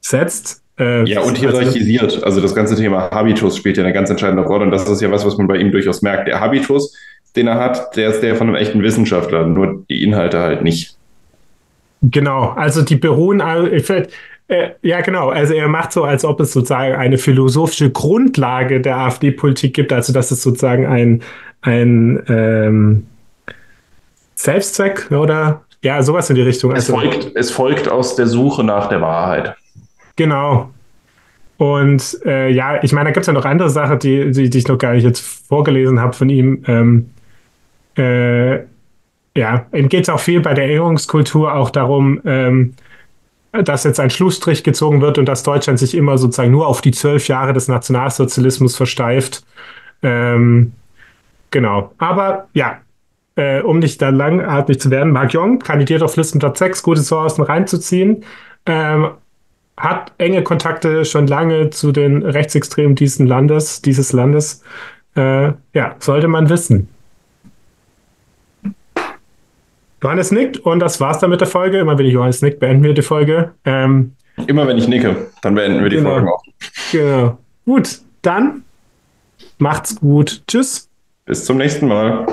setzt. Äh, ja, und hierarchisiert. Also das ganze Thema Habitus spielt ja eine ganz entscheidende Rolle. Und das ist ja was, was man bei ihm durchaus merkt. Der Habitus, den er hat, der ist der von einem echten Wissenschaftler, nur die Inhalte halt nicht. Genau, also die beruhen, ja, genau. Also er macht so, als ob es sozusagen eine philosophische Grundlage der AfD-Politik gibt, also dass es sozusagen ein, ein ähm, Selbstzweck oder ja, sowas in die Richtung. Es, also, folgt, es folgt aus der Suche nach der Wahrheit. Genau. Und äh, ja, ich meine, da gibt es ja noch andere Sachen, die, die, die, ich noch gar nicht jetzt vorgelesen habe von ihm. Ähm, äh, ja, ihm geht es auch viel bei der Erinnerungskultur auch darum, ähm, dass jetzt ein Schlussstrich gezogen wird und dass Deutschland sich immer sozusagen nur auf die zwölf Jahre des Nationalsozialismus versteift. Ähm, genau. Aber ja, äh, um nicht da langatmig zu werden, Mark Jong kandidiert auf Listenplatz 6, gute Chancen reinzuziehen. Ähm, hat enge Kontakte schon lange zu den Rechtsextremen dieses Landes, dieses Landes. Äh, ja, sollte man wissen. Johannes nickt und das war's dann mit der Folge. Immer wenn ich Johannes nickt, beenden wir die Folge. Ähm, Immer wenn ich nicke, dann beenden wir die genau, Folge auch. Genau. Gut, dann macht's gut. Tschüss. Bis zum nächsten Mal.